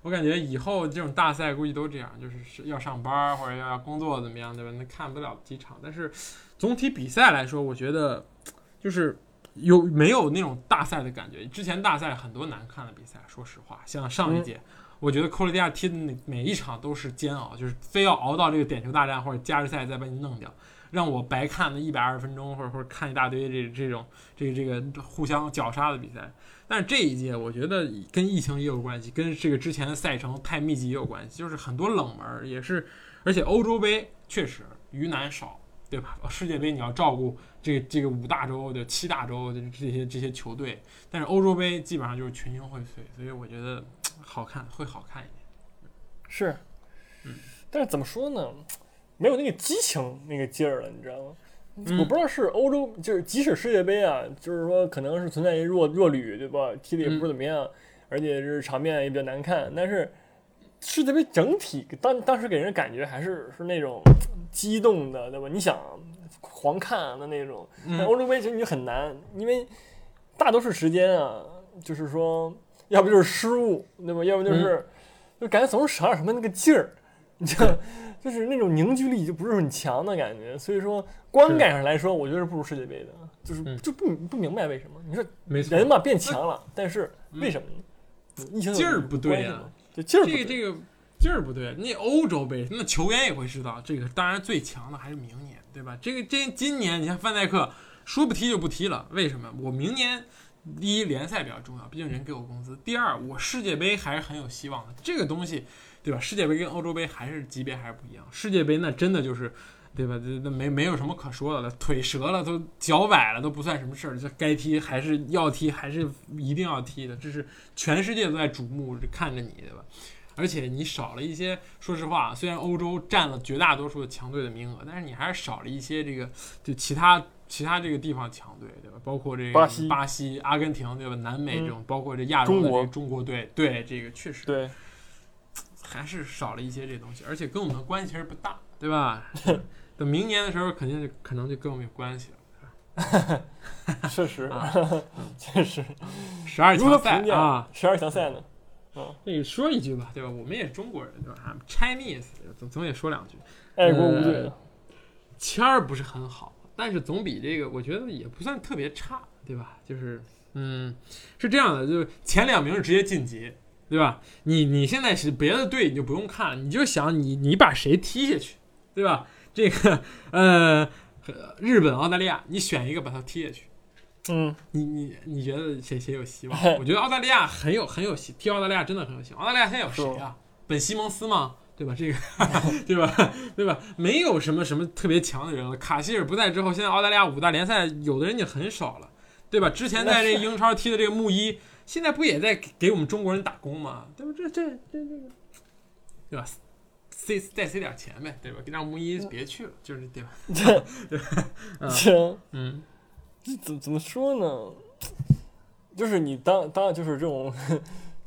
我感觉以后这种大赛估计都这样，就是是要上班或者要工作怎么样，对吧？那看不了几场。但是总体比赛来说，我觉得就是有没有那种大赛的感觉？之前大赛很多难看的比赛，说实话，像上一届，我觉得克罗地亚踢的每一场都是煎熬，就是非要熬到这个点球大战或者加时赛再把你弄掉。让我白看那一百二十分钟，或者或者看一大堆这这种这个这个互相绞杀的比赛。但是这一届我觉得跟疫情也有关系，跟这个之前的赛程太密集也有关系，就是很多冷门也是，而且欧洲杯确实鱼腩少，对吧？世界杯你要照顾这这个五大洲的七大洲的这些这些球队，但是欧洲杯基本上就是群星荟萃，所以我觉得好看会好看一点。是，嗯但是怎么说呢，没有那个激情那个劲儿了，你知道吗？嗯我不知道是欧洲，就是即使世界杯啊，就是说可能是存在一弱弱旅，对吧？踢的也不是怎么样，而且是场面也比较难看。但是世界杯整体当当时给人感觉还是是那种激动的，对吧？你想狂看的那种。但嗯欧洲杯其实你很难，因为大多数时间啊，就是说，要不就是失误，对吧？要不就是、就感觉总是少点什么那个劲儿，你知道，*laughs* 就是那种凝聚力就不是很强的感觉。所以说，观感上来说，我觉得是不如世界杯的，就是嗯就不不明白为什么。你说人嘛变强了，但是为什么呢？疫情劲儿不对啊关系吗，就劲儿。这个这个劲儿不对，那欧洲杯那球员也会知道，这个当然最强的还是明年，对吧？这个这今年你看范戴克说不踢就不踢了，为什么？我明年第一联赛比较重要，毕竟人给我工资；第二，我世界杯还是很有希望的。这个东西，对吧？世界杯跟欧洲杯还是级别还是不一样。世界杯那真的就是。对吧？这那没没有什么可说的了，腿折了都脚崴了都不算什么事儿，这该踢还是要踢，还是一定要踢的，这是全世界都在瞩目看着你，对吧？而且你少了一些，说实话，虽然欧洲占了绝大多数的强队的名额，但是你还是少了一些这个就其他其他这个地方强队，对吧？包括这个巴西巴西、阿根廷，对吧？南美嗯这种，包括这亚洲的中国这个中国队，对这个确实对，*tsk* 还是少了一些这东西，而且跟我们的关系其实不大，对吧？*laughs* 等明年的时候，肯定就可能就跟我们有关系了。*laughs* 确实啊，*laughs* 确实。十二强赛啊，十二强赛呢？这个说一句吧，对吧？我们也是中国人，对吧？I'm？Chinese，总总得说两句。爱国无罪。签儿不是很好，但是总比这个我觉得也不算特别差，对吧？就是嗯，是这样的，就是前两名直接晋级，对吧？你你现在是别的队你就不用看了，你就想你你把谁踢下去，对吧？这个呃，日本、澳大利亚，你选一个把他踢下去。嗯，你你你觉得谁谁有希望？*laughs* 我觉得澳大利亚很有很有希，踢澳大利亚真的很有希望。澳大利亚现在有谁啊？本西蒙斯吗？对吧？这个对吧？对吧？没有什么什么特别强的人了。卡希尔不在之后，现在澳大利亚五大联赛有的人已经很少了，对吧？之前在这英超踢的这个穆伊，现在不也在给我们中国人打工吗？对吧？这这这这个，对吧？塞再塞点钱呗，对吧？让穆伊别去了，就是对吧？*laughs* 嗯这嗯这怎怎么说呢？就是你当当就是这种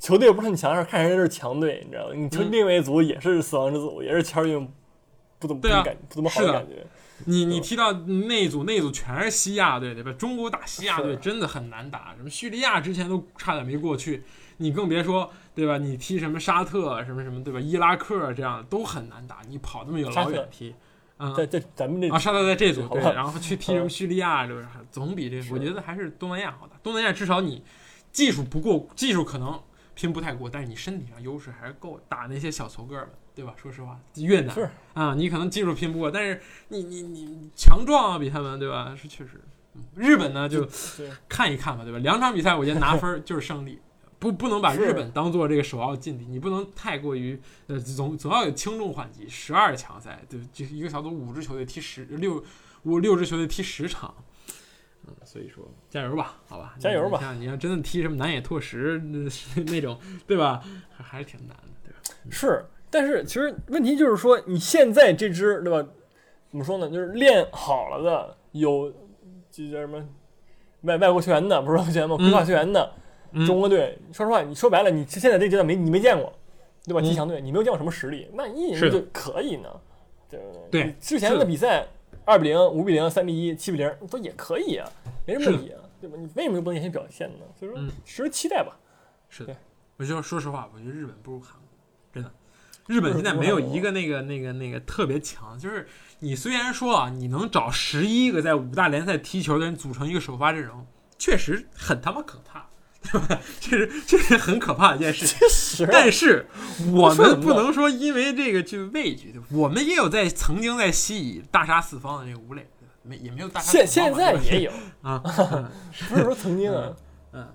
球队不是很强，是看人家是强队，你知道吗？你球嗯另外一组也是死亡之组，也是签儿运不怎么不对啊感不怎么好的感觉。你你提到那一组，那一组全是西亚队，对吧？中国打西亚队真的很难打，什么叙利亚之前都差点没过去，你更别说对吧？你踢什么沙特什么什么对吧？伊拉克这样的都很难打，你跑那么远老远踢，啊、在在咱们这啊，沙特在这组对，然后去踢什么叙利亚，对吧？总比这我觉得还是东南亚好打。东南亚至少你技术不过，技术可能拼不太过，但是你身体上优势还是够打那些小球个儿们，*laughs* 对吧？说实话，越南是啊，你可能技术拼不过，但是你你你强壮啊，比他们，对吧？是确实。嗯日本呢，就看一看吧，对吧？两场比赛，我觉得拿分儿就是胜利，不不能把日本当做这个首要劲敌，你不能太过于呃，总总要有轻重缓急。十二强赛，对，就一个小组五支球队踢十六五六支球队踢十场，嗯，所以说加油吧，好吧，加油吧你像你要真的踢什么南野拓实那 *laughs* 那种，对吧？还还是挺难的，对吧？是，但是其实问题就是说，你现在这支对吧？怎么说呢？就是练好了的，有这叫什么外外国球员的，不是外国球员吗？规划球员的、嗯中国队，说实话，你说白了，你现在这个阶段没你没见过，对吧？嗯踢强队，你没有见过什么实力，万一是的人就可以呢？对不对？对之前的比赛二比零、五比零、三比一、七比零都也可以啊，没什么问题啊，对吧？你为什么不能先表现呢？所以说嗯，持期待吧。是的对，我就说实话，我觉得日本不如韩国，真的。日本现在没有一个那个那个那个特别强，就是你虽然说啊，你能找十一个在五大联赛踢球的人组成一个首发阵容，确实很他妈可怕，*laughs* 对吧？这是这是很可怕的一件事情。但是我们不能说因为这个去畏惧，我们也有在曾经在西乙大杀四方的这个吴磊，对没也没有大杀现四方现吧对吧在也有，*laughs* 啊，*laughs* 不是说曾经啊。嗯，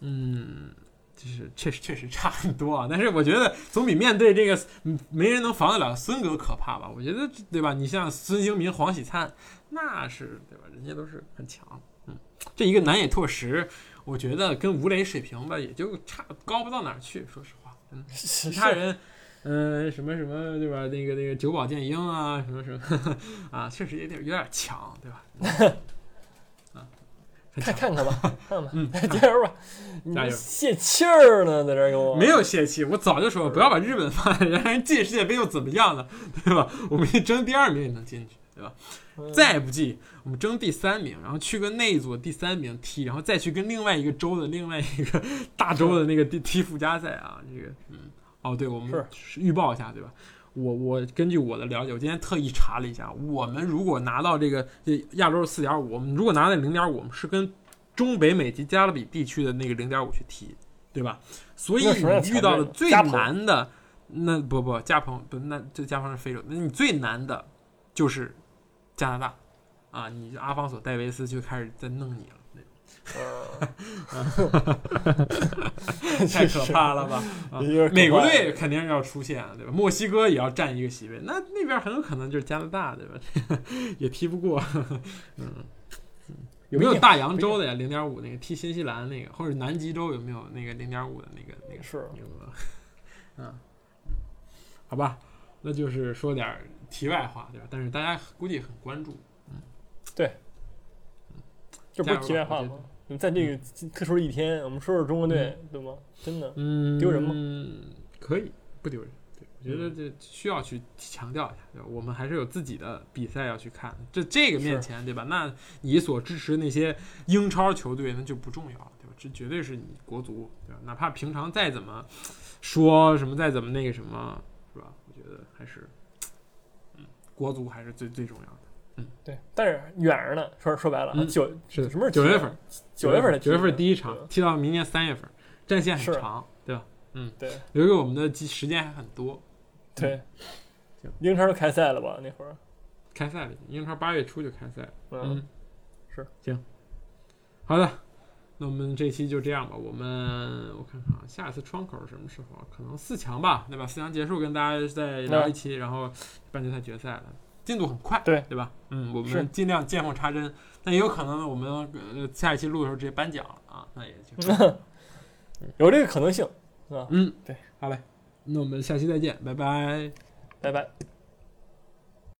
嗯，就是确实确实差很多啊。但是我觉得总比面对这个嗯没人能防得了孙哥可怕吧？我觉得对吧？你像孙兴民、黄喜灿，那是对吧？人家都是很强。嗯，这一个南野拓实，我觉得跟吴磊水平吧，也就差高不到哪儿去。说实话，嗯，其其他人。嗯，什么什么，对吧？那个那个久保剑英啊，什么什么 *laughs* 啊，确实有点有点强，对吧？*laughs* 啊，很看。看看吧，*laughs* 看看吧，嗯加油吧！你加油泄气儿呢，在这儿给我没有泄气，我早就说了，不要把日本放在人家进世界杯又怎么样呢？对吧？我们争第二名也能进去，对吧？嗯再不济，我们争第三名，然后去跟那一组第三名踢，然后再去跟另外一个州的另外一个大洲的那个踢 *laughs* 踢附加赛啊，这个嗯，哦，对，我们是预报一下，对吧？我我根据我的了解，我今天特意查了一下，我们如果拿到这个这亚洲是四点五，我们如果拿到零点五，我们是跟中北美及加勒比地区的那个零点五去踢，对吧？所以你遇到的最难的，那不不加蓬不，那这加蓬是非洲，那你最难的就是加拿大啊！你阿方索戴维斯就开始在弄你了，*laughs* 嗯太可怕了吧？*laughs* 美国队肯定是要出现，对吧？墨西哥也要占一个席位，那那边很有可能就是加拿大，对吧？*laughs* 也踢不过，嗯。嗯有没有大洋洲的呀？零点五那个踢新西兰那个，或者南极洲有没有那个零点五的那个那个是名额？嗯，好吧，那就是说点儿题外话，对吧？但是大家估计很关注，嗯，对这不是题外话吗？你在这个特殊的一天，我们说说中国队，对吗？真的，嗯，丢人吗？可以，不丢人。对，我觉得这需要去强调一下，对吧？我们还是有自己的比赛要去看。这这个面前，对吧？那你所支持那些英超球队，那就不重要了，对吧？这绝对是你国足，对吧？哪怕平常再怎么说什么，再怎么那个什么，是吧？我觉得还是，嗯，国足还是最最重要的。嗯。对，但是远着呢。说说白了，嗯。九是的什么时候九月份，九月份的九月份第一场踢到明年三月份，战线很长，对吧？嗯。对。留给我们的机时间还很多，对。行，英超都开赛了吧？那会儿，开赛了，英超八月初就开赛了。嗯，是。行，好的，那我们这期就这样吧。我们我看看啊，下一次窗口是什么时候啊？可能四强吧，对吧？四强结束跟大家再聊一期，然后半决赛、决赛了，进度很快，对对吧？嗯，我们尽量见缝插针，那也有可能我们呃下一期录的时候直接颁奖了啊，那也就 *laughs* 有这个可能性，是吧嗯，对，好嘞，那我们下期再见，拜拜。拜拜。